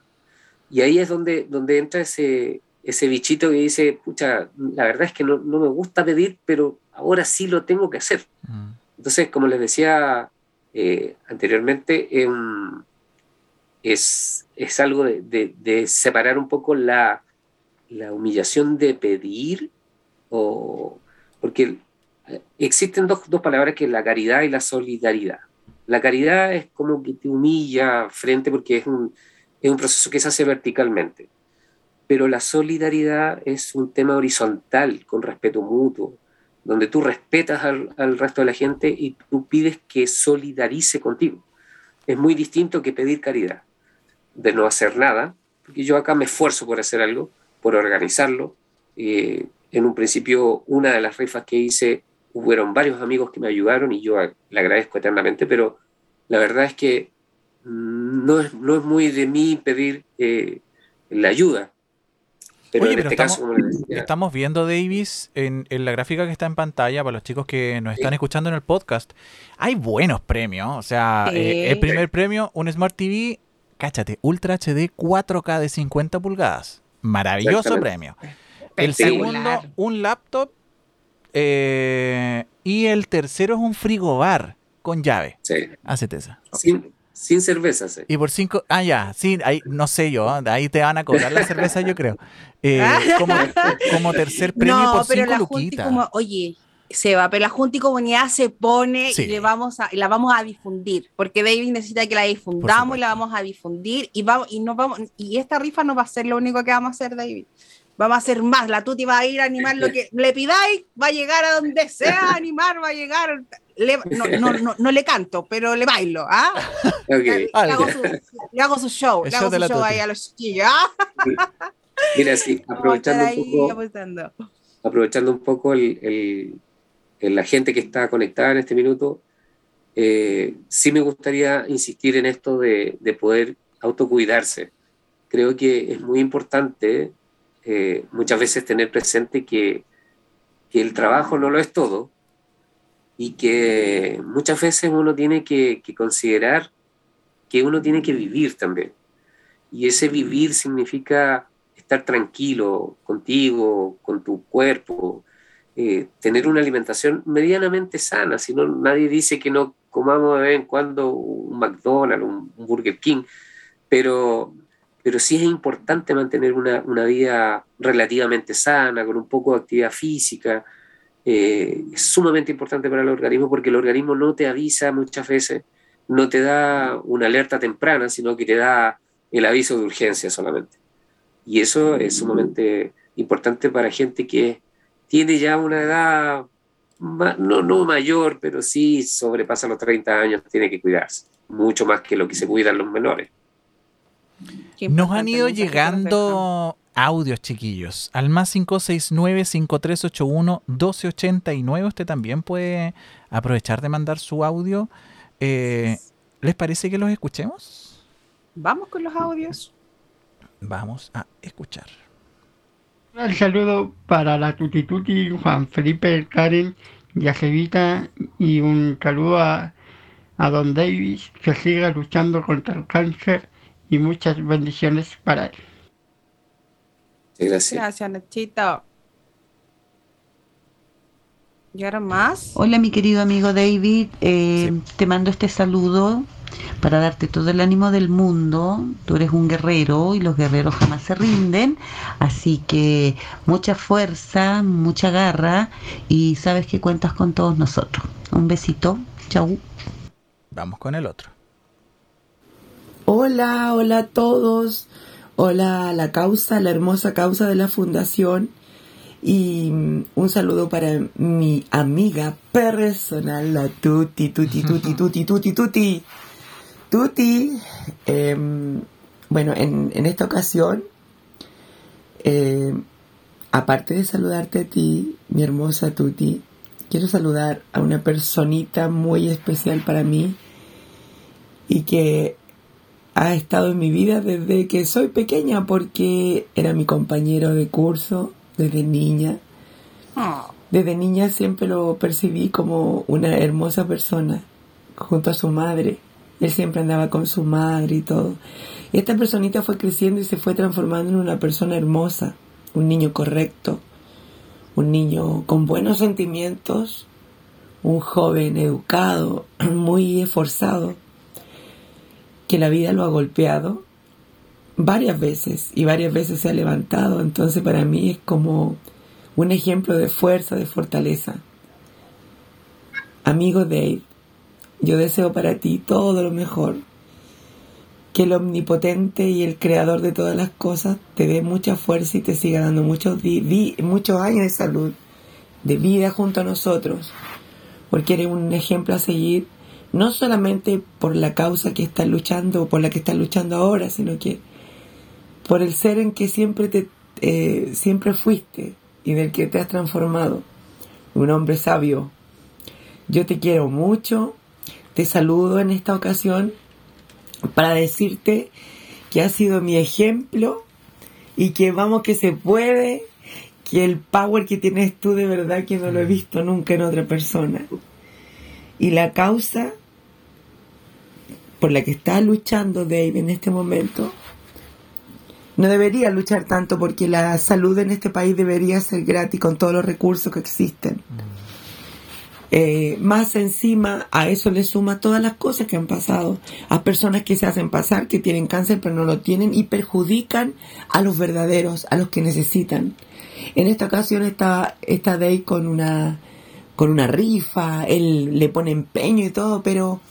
[SPEAKER 5] Y ahí es donde, donde entra ese, ese bichito que dice, pucha, la verdad es que no, no me gusta pedir, pero ahora sí lo tengo que hacer. Mm. Entonces, como les decía eh, anteriormente, em, es, es, algo de, de, separar un poco la, la, humillación de pedir, o, porque existen dos, dos palabras que es la caridad y la solidaridad. La caridad es como que te humilla frente porque es un, es un proceso que se hace verticalmente. Pero la solidaridad es un tema horizontal, con respeto mutuo, donde tú respetas al, resto de la gente y tú pides que solidarice contigo. Es muy distinto que pedir caridad, de no hacer nada, porque yo acá me esfuerzo por hacer algo, por organizarlo. Eh, en un principio, una de las rifas que hice, hubieron varios amigos que me ayudaron y yo le agradezco eternamente, pero la verdad es que no es, no es muy de mí pedir eh, la ayuda.
[SPEAKER 3] Pero en este estamos, caso, estamos viendo, Davis, en, la gráfica que está en pantalla, para los chicos que nos están escuchando en el podcast, hay buenos premios. O sea, eh, el primer premio, un Smart TV, cáchate, Ultra HD 4K de 50 pulgadas. Maravilloso premio. El segundo, un laptop. Eh, y el tercero es un frigobar con llave. Sí. Hacete esa.
[SPEAKER 5] Sin cerveza, sí.
[SPEAKER 3] Y por cinco, ah, ya, sí, ahí, no sé yo, ahí te van a cobrar la cerveza, yo creo. Eh, como, tercer premio no, por pero cinco la como,
[SPEAKER 1] oye, se va, pero la Junta y Comunidad se pone y le vamos a, la vamos a difundir, porque David necesita que la difundamos y la vamos a difundir y vamos, y nos vamos, y esta rifa no va a ser lo único que vamos a hacer, David. Vamos a hacer más, la Tuti va a ir a animar lo que le pidáis, va a llegar a donde sea a animar, va a llegar no, no, no, le canto, pero le bailo. ¿ah? Le, hago su, le, hago su, show, le hago su show ahí a los chiquillos. ¿ah?
[SPEAKER 5] Mira, sí, aprovechando un poco, aprovechando un poco el, el, la gente que está conectada en este minuto, eh, sí me gustaría insistir en esto de, de, poder autocuidarse. Creo que es muy importante eh, muchas veces tener presente que, que el trabajo no lo es todo, y que muchas veces uno tiene que, considerar que uno tiene que vivir también. Y ese vivir significa estar tranquilo contigo, con tu cuerpo, eh, tener una alimentación medianamente sana, si no nadie dice que no comamos de vez en cuando un McDonald's, un, Burger King, pero, pero sí es importante mantener una, una, vida relativamente sana, con un poco de actividad física, eh, es sumamente importante para el organismo porque el organismo no te avisa muchas veces, no te da una alerta temprana, sino que te da el aviso de urgencia solamente. Y eso es sumamente importante para gente que tiene ya una edad, no, no mayor, pero sí sobrepasa los 30 años, tiene que cuidarse, mucho más que lo que se cuidan los menores.
[SPEAKER 3] Nos han ido llegando audios, chiquillos. Al más 569-5381-1289. Usted también puede aprovechar de mandar su audio. Eh, ¿Les parece que los escuchemos?
[SPEAKER 1] Vamos con los audios.
[SPEAKER 3] Vamos a escuchar.
[SPEAKER 6] Un saludo para la Tutituti, Juan Felipe, Karen, Yacevita y un saludo a, a Don Davis que siga luchando contra el cáncer y muchas bendiciones para él.
[SPEAKER 5] Gracias.
[SPEAKER 1] Gracias, Nachito. ¿Y ahora más?
[SPEAKER 7] Hola, mi querido amigo David. Eh, te mando este saludo para darte todo el ánimo del mundo. Tú eres un guerrero y los guerreros jamás se rinden. Así que mucha fuerza, mucha garra y sabes que cuentas con todos nosotros. Un besito. Chau.
[SPEAKER 3] Vamos con el otro.
[SPEAKER 8] Hola, hola a todos. Hola a la causa, la hermosa causa de la fundación. Y mm, un saludo para mi amiga personal, la Tuti, Tuti, Tuti, Tuti, Tuti, Tuti. Tuti. Em, bueno, en, esta ocasión, em, aparte de saludarte a ti, mi hermosa Tuti, quiero saludar a una personita muy especial para mí y que ha estado en mi vida desde que soy pequeña porque era mi compañero de curso desde niña. Desde niña siempre lo percibí como una hermosa persona junto a su madre. Él siempre andaba con su madre y todo. Y esta personita fue creciendo y se fue transformando en una persona hermosa, un niño correcto, un niño con buenos sentimientos, un joven educado, muy esforzado, que la vida lo ha golpeado varias veces y varias veces se ha levantado. Entonces para mí es como un ejemplo de fuerza, de fortaleza. Amigo Dave, yo deseo para ti todo lo mejor. Que el omnipotente y el creador de todas las cosas te dé mucha fuerza y te siga dando muchos, muchos años de salud, de vida junto a nosotros, porque eres un ejemplo a seguir, no solamente por la causa que estás luchando o por la que estás luchando ahora, sino que por el ser en que siempre, te, eh, siempre fuiste y del que te has transformado. Un hombre sabio. Yo te quiero mucho, te saludo en esta ocasión para decirte que has sido mi ejemplo y que vamos que se puede, que el power que tienes tú de verdad que no lo he visto nunca en otra persona. Y la causa por la que estás luchando, Dave, en este momento, no debería luchar tanto porque la salud en este país debería ser gratis con todos los recursos que existen. Eh, más encima a eso le suma todas las cosas que han pasado, a personas que se hacen pasar, que tienen cáncer pero no lo tienen y perjudican a los verdaderos, a los que necesitan. En esta ocasión está, está Day con una, con una rifa, él le pone empeño y todo, pero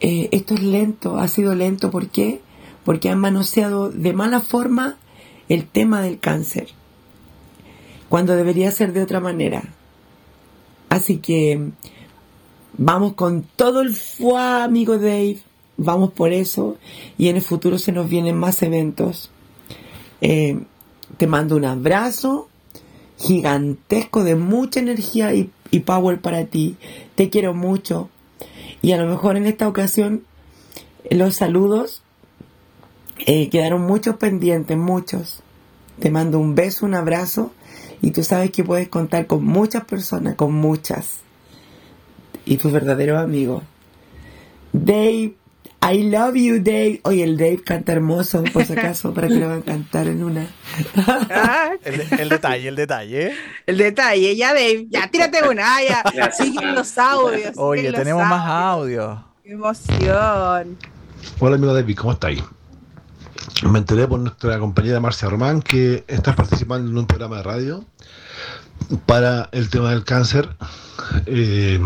[SPEAKER 8] eh, esto es lento, ha sido lento, ¿por qué? porque han manoseado de mala forma el tema del cáncer, cuando debería ser de otra manera. Así que vamos con todo el fuá, amigo Dave, vamos por eso y en el futuro se nos vienen más eventos. Eh, te mando un abrazo gigantesco de mucha energía y, y power para ti. Te quiero mucho. Y a lo mejor en esta ocasión los saludos eh, quedaron muchos pendientes, muchos. Te mando un beso, un abrazo y tú sabes que puedes contar con muchas personas, con muchas. Y tus verdaderos amigos. Dave, I love you, Dave. Oye, el Dave canta hermoso, por si acaso, para que lo van a cantar en una.
[SPEAKER 3] el, detalle, el detalle.
[SPEAKER 1] El detalle, ya, Dave. Ya, tírate una. Ah, ya. Siguen los audios.
[SPEAKER 3] Oye, tenemos más audios.
[SPEAKER 1] Qué emoción.
[SPEAKER 9] Hola, amigo David, ¿cómo estáis? me enteré por nuestra compañera Marcia Román que estás participando en un programa de radio para el tema del cáncer. Eh,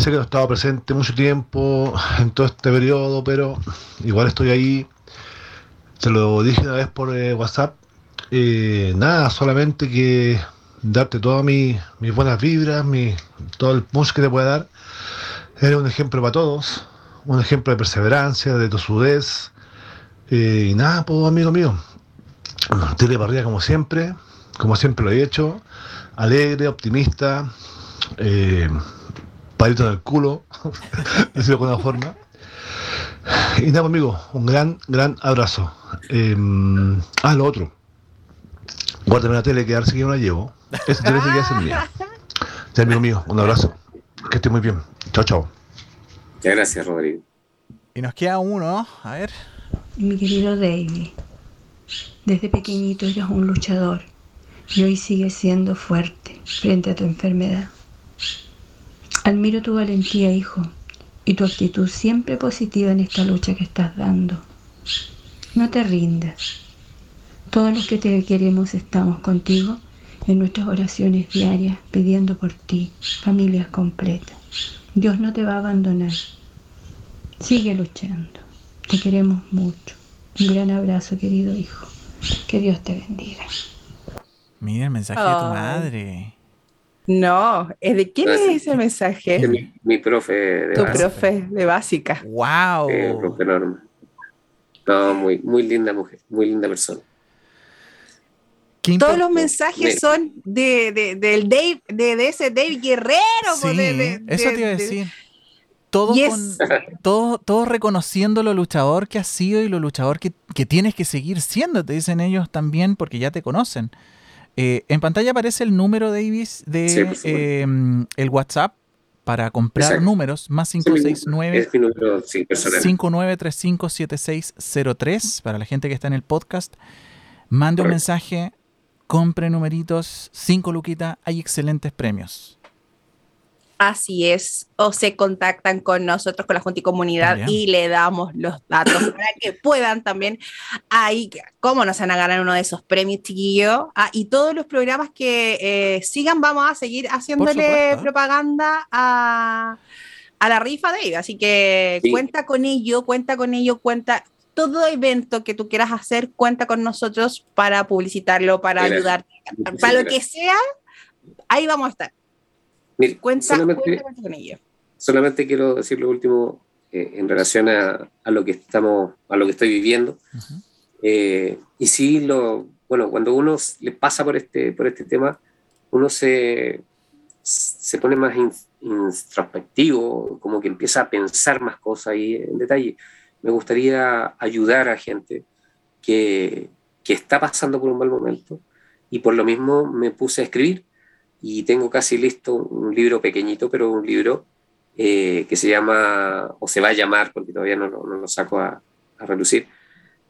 [SPEAKER 9] sé que no estaba presente mucho tiempo en todo este periodo, pero igual estoy ahí. Te lo dije una vez por eh, WhatsApp. Eh, nada, solamente que darte todas mis buenas vibras, mi, todo el punch que te pueda dar. Eres un ejemplo para todos, un ejemplo de perseverancia, de tosudez, eh, y nada, pues amigo mío, tire para arriba como siempre, como siempre lo he hecho, alegre, optimista, eh, palito en el culo, decirlo de alguna forma. Y nada, pues, amigo, un gran, gran abrazo. Eh, ah, lo otro. Guárdame la tele, que ahora sí que no la llevo. Esa tele que es el mío. Amigo mío, un abrazo. Que esté muy bien. Chao, chao.
[SPEAKER 5] Muchas gracias, Rodrigo.
[SPEAKER 3] Y nos queda uno, a ver.
[SPEAKER 10] Mi querido David, desde pequeñito eres un luchador y hoy sigues siendo fuerte frente a tu enfermedad. Admiro tu valentía, hijo, y tu actitud siempre positiva en esta lucha que estás dando. No te rindas. Todos los que te queremos estamos contigo en nuestras oraciones diarias pidiendo por ti, familias completas. Dios no te va a abandonar. Sigue luchando. Te queremos mucho. Un gran abrazo, querido hijo. Que Dios te bendiga.
[SPEAKER 3] Mira el mensaje de tu madre.
[SPEAKER 1] No, ¿de quién es ese mensaje?
[SPEAKER 5] mi, mi, profe de
[SPEAKER 1] Tu profe de básica.
[SPEAKER 3] ¡Wow!
[SPEAKER 5] Eh, profe Norma. No, muy, muy linda mujer, muy linda persona.
[SPEAKER 1] Todos los mensajes son de, de, del Dave, de, ese Dave Guerrero.
[SPEAKER 3] Sí, eso te iba a decir. todos, todos, reconociendo lo luchador que has sido y lo luchador que, tienes que seguir siendo, te dicen ellos también porque ya te conocen. Eh, en pantalla aparece el número, Davis, de em, el WhatsApp para comprar números, más 569 59357603 para la gente que está en el podcast. Mande un mensaje, compre numeritos, 5 luquitas, hay excelentes premios.
[SPEAKER 1] Así es, o se contactan con nosotros, con la Junta y Comunidad, y le damos los datos para que puedan también ahí, cómo nos van a ganar uno de esos premios, chiquillos. Ah, y todos los programas que eh, sigan, vamos a seguir haciéndole propaganda a, la rifa de Así que cuenta con ello, cuenta con ello, cuenta. Todo evento que tú quieras hacer, cuenta con nosotros para publicitarlo, para ayudarte. Para lo que sea, ahí vamos a estar
[SPEAKER 5] solamente, quiero decir lo último eh, en relación a, lo que estamos, a lo que estoy viviendo. Eh, y sí, lo, bueno, cuando uno le pasa por este, por este tema, uno se, se pone más introspectivo, como que empieza a pensar más cosas y en detalle. Me gustaría ayudar a gente que, que está pasando por un mal momento y por lo mismo me puse a escribir y tengo casi listo un libro pequeñito, pero un libro eh, que se llama, o se va a llamar, porque todavía no, no, lo saco a, a relucir,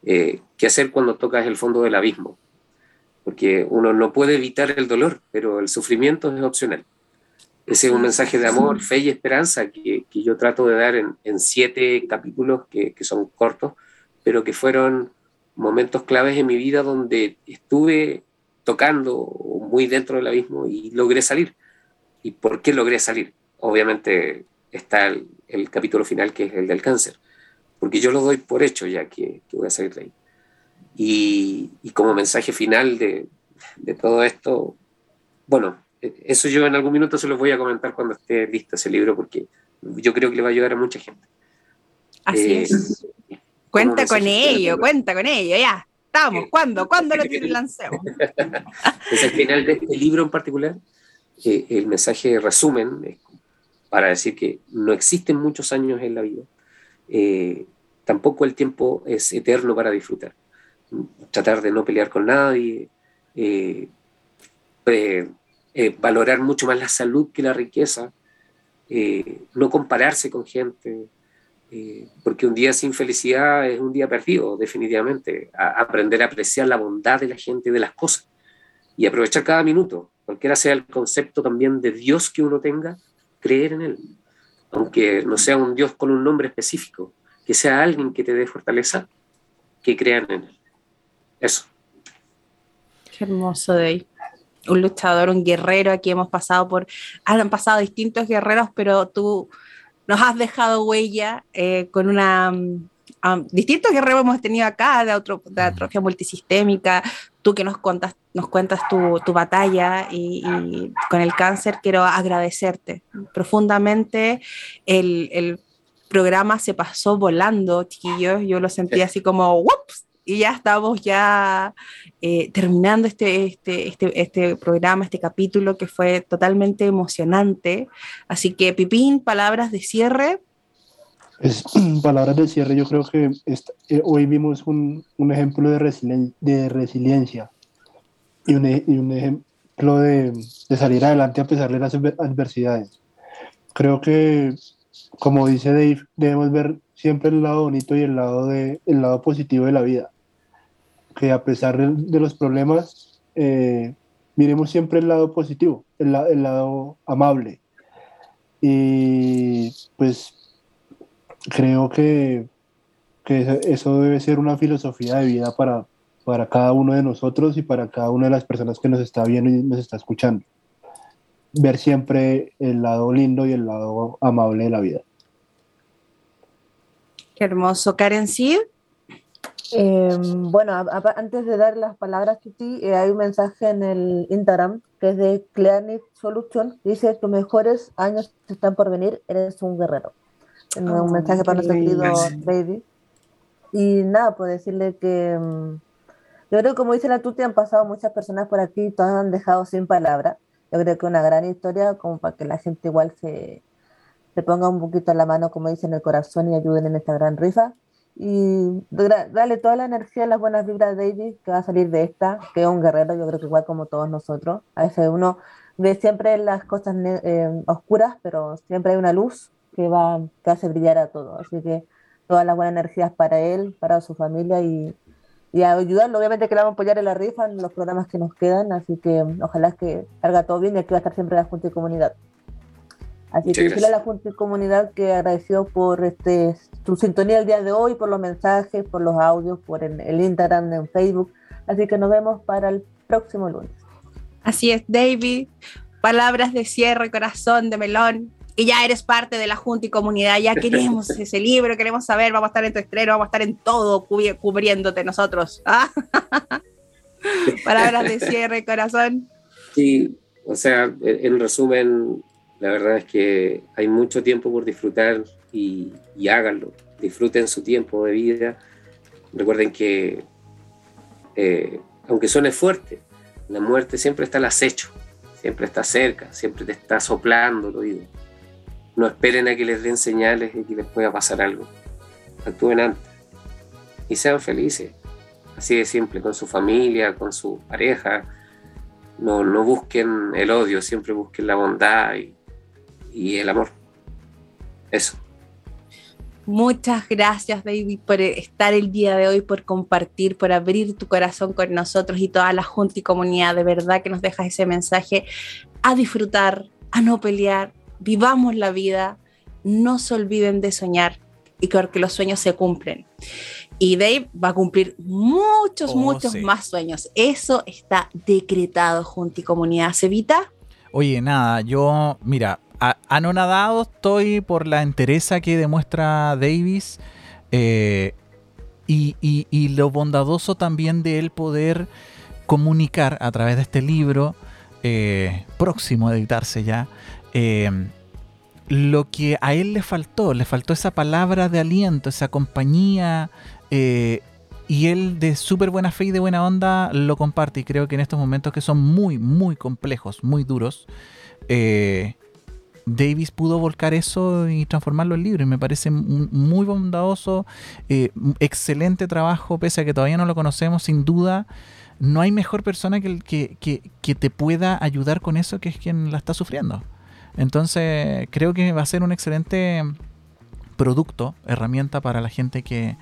[SPEAKER 5] eh, ¿qué hacer cuando tocas el fondo del abismo? Porque uno no puede evitar el dolor, pero el sufrimiento es opcional. Ese es un mensaje de amor, fe y esperanza que, que yo trato de dar en, en siete capítulos que, que son cortos, pero que fueron momentos claves en mi vida donde estuve tocando muy dentro del abismo y logré salir. ¿Y por qué logré salir? Obviamente está el, capítulo final que es el del cáncer, porque yo lo doy por hecho ya que, voy a salir de ahí. Y, como mensaje final de, de, todo esto, bueno, e, eso yo en algún minuto se los voy a comentar cuando esté listo ese libro, porque yo creo que le va a ayudar a mucha gente.
[SPEAKER 1] Así eh, es. Cuenta con ello, cuenta con ello, ya. Estamos, ¿cuándo? ¿Cuándo lo lancemos?
[SPEAKER 5] Entonces, al final de este libro en particular, eh, el mensaje resumen para decir que no existen muchos años en la vida. Eh, tampoco el tiempo es eterno para disfrutar. Tratar de no pelear con nadie, eh, valorar mucho más la salud que la riqueza, no compararse con gente, eh, porque un día sin felicidad es un día perdido, definitivamente. aprender a apreciar la bondad de la gente y de las cosas y aprovechar cada minuto, cualquiera sea el concepto también de Dios que uno tenga, creer en Él, aunque no sea un Dios con un nombre específico, que sea alguien que te dé fortaleza, que crean en Él. Eso.
[SPEAKER 1] Qué hermoso de. Un luchador, un guerrero, aquí hemos pasado por, han pasado distintos guerreros, pero tú nos has dejado huella eh, con una... Um, distintos guerreros hemos tenido acá de, otro, de atrofia multisistémica, tú que nos, cuentas, nos cuentas tu, tu batalla y, con el cáncer, quiero agradecerte profundamente. El, el, programa se pasó volando, chiquillos, yo lo sentí así como. Y ya estamos ya eh, terminando este, este, este, este programa, este capítulo que fue totalmente emocionante. Así que, Pipín, palabras de cierre.
[SPEAKER 4] Es, palabras de cierre, yo creo que eh, hoy vimos un, un ejemplo de, resiliencia y un, y un ejemplo de, de, salir adelante a pesar de las adversidades. Creo que, como dice Dave, debemos ver siempre el lado bonito y el lado, de, el lado positivo de la vida que a pesar de, los problemas, eh, miremos siempre el lado positivo, el, lado amable. Y pues creo que, que eso debe ser una filosofía de vida para, para cada uno de nosotros y para cada una de las personas que nos está viendo y nos está escuchando. Ver siempre el lado lindo y el lado amable de la vida.
[SPEAKER 1] Qué hermoso. Karen Sid.
[SPEAKER 2] Em, bueno, antes de dar las palabras a ti, eh, hay un mensaje en el Instagram que es de Cleanic Solution. Dice: Tus mejores años están por venir, eres un guerrero. un oh, mensaje para nuestro querido David. Y nada, pues decirle que em, yo creo que, como dice la Tuti, han pasado muchas personas por aquí, todas han dejado sin palabra. Yo creo que una gran historia, como para que la gente igual se, le pongan un poquito la mano, como dicen, en el corazón y ayuden en esta gran rifa. Y dale toda la energía, las buenas vibras a David, que va a salir de esta, que es un guerrero, yo creo que igual como todos nosotros. A veces uno ve siempre las cosas eh, oscuras, pero siempre hay una luz que va que hace brillar a todo. Así que todas las buenas energías para él, para su familia y, y ayudarlo. Obviamente que le vamos a apoyar en la rifa, en los programas que nos quedan, así que ojalá que salga todo bien y aquí va a estar siempre la Junta de Comunidad. Así que decirle a la Junta de Comunidad que agradeció por este su sintonía el día de hoy, por los mensajes, por los audios, por el, el Instagram, en Facebook. Así que nos vemos para el próximo lunes.
[SPEAKER 1] Así es, David. Palabras de cierre, corazón de melón. Y ya eres parte de la Junta y Comunidad, ya queremos ese libro, queremos saber, vamos a estar en tu estreno, vamos a estar en todo cubriéndote nosotros. ¿ah? Palabras de cierre, corazón.
[SPEAKER 5] Sí, o sea, en resumen, la verdad es que hay mucho tiempo por disfrutar y, háganlo. Disfruten su tiempo de vida. Recuerden que, eh, aunque suene fuerte, la muerte siempre está al acecho, siempre está cerca, siempre te está soplando el oído. No esperen a que les den señales de que les pueda pasar algo. Actúen antes y sean felices. Así de simple, con su familia, con su pareja. No, no busquen el odio, siempre busquen la bondad y, y el amor. Eso.
[SPEAKER 1] Muchas gracias, David, por estar el día de hoy, por compartir, por abrir tu corazón con nosotros y toda la Junta y comunidad. De verdad que nos dejas ese mensaje a disfrutar, a no pelear. Vivamos la vida, no se olviden de soñar y que los sueños se cumplen. Y Dave va a cumplir muchos, oh, muchos más sueños. Eso está decretado, Junta y comunidad. ¿Sevita?
[SPEAKER 3] Oye, nada, yo, mira, anonadado estoy por la entereza que demuestra Davis eh, y, lo bondadoso también de él poder comunicar a través de este libro eh, próximo a editarse ya eh, lo que a él le faltó, le faltó esa palabra de aliento, esa compañía y él de súper buena fe y de buena onda lo comparte. Y creo que en estos momentos que son muy, muy complejos, muy duros, Davis pudo volcar eso y transformarlo en libro. Y me parece muy bondadoso, eh, excelente trabajo, pese a que todavía no lo conocemos, sin duda. No hay mejor persona que, que, que, te pueda ayudar con eso que es quien la está sufriendo. Entonces, creo que va a ser un excelente producto, herramienta para la gente que,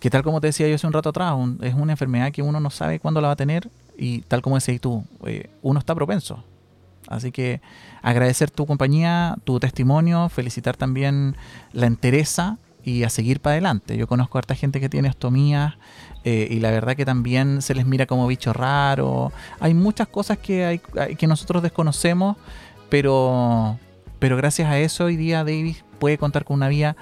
[SPEAKER 3] que tal como te decía yo hace un rato atrás, es una enfermedad que uno no sabe cuándo la va a tener y tal como decías tú, eh, uno está propenso. Así que agradecer tu compañía, tu testimonio, felicitar también la entereza y a seguir para adelante. Yo conozco a harta gente que tiene ostomías eh, y la verdad que también se les mira como bicho raro. Hay muchas cosas que, hay, que nosotros desconocemos, pero, pero gracias a eso hoy día Davis puede contar con una vía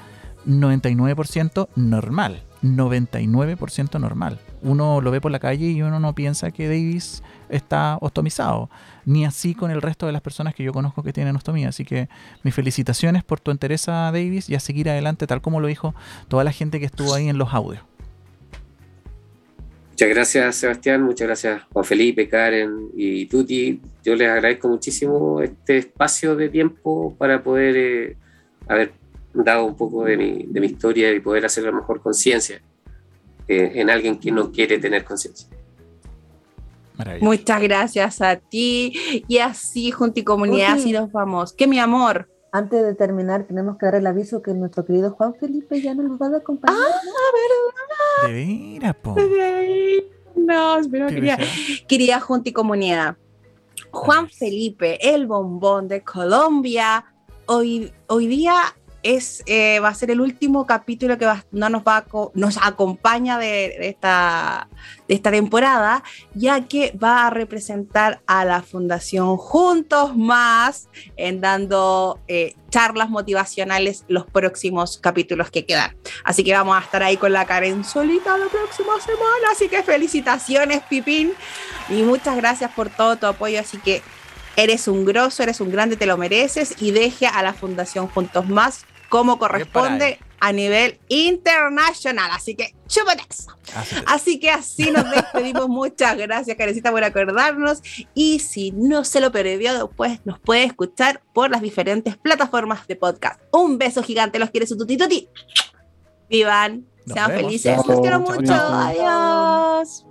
[SPEAKER 3] 99% normal. 99% normal. Uno lo ve por la calle y uno no piensa que Davis está ostomizado, ni así con el resto de las personas que yo conozco que tienen ostomía. Así que mis felicitaciones por tu interés a Davis y a seguir adelante, tal como lo dijo toda la gente que estuvo ahí en los audios.
[SPEAKER 5] Muchas gracias, Sebastián. Muchas gracias, Juan Felipe, Karen y Tuti. Yo les agradezco muchísimo este espacio de tiempo para poder eh, haber dado un poco de mi, de mi historia y poder hacer la mejor conciencia eh, en alguien que no quiere tener conciencia.
[SPEAKER 1] Muchas gracias a ti y así junto y comunidad así nos vamos. Que mi amor.
[SPEAKER 2] Antes de terminar, tenemos que dar el aviso que nuestro querido Juan Felipe ya no nos va a acompañar.
[SPEAKER 1] Ah, verdad. De veras, po. No, pero quería, quería junto y comunidad. Juan Felipe, el bombón de Colombia, hoy, hoy día es, eh, va a ser el último capítulo que no nos, va nos acompaña de, esta, de esta temporada, ya que va a representar a la Fundación Juntos Más en dando eh, charlas motivacionales los próximos capítulos que quedan. Así que vamos a estar ahí con la Karen solita la próxima semana. Así que felicitaciones, Pipín. Y muchas gracias por todo tu apoyo. Así que eres un grosso, eres un grande, te lo mereces y deje a la Fundación Juntos Más como corresponde a nivel internacional. Así que chúpate eso. Así, que así nos despedimos. Muchas gracias, Carecita, por acordarnos. Y si no se lo perdió, pues nos puede escuchar por las diferentes plataformas de podcast. Un beso gigante, los quiere su tuti tuti. Vivan, sean felices, los quiero mucho. Adiós.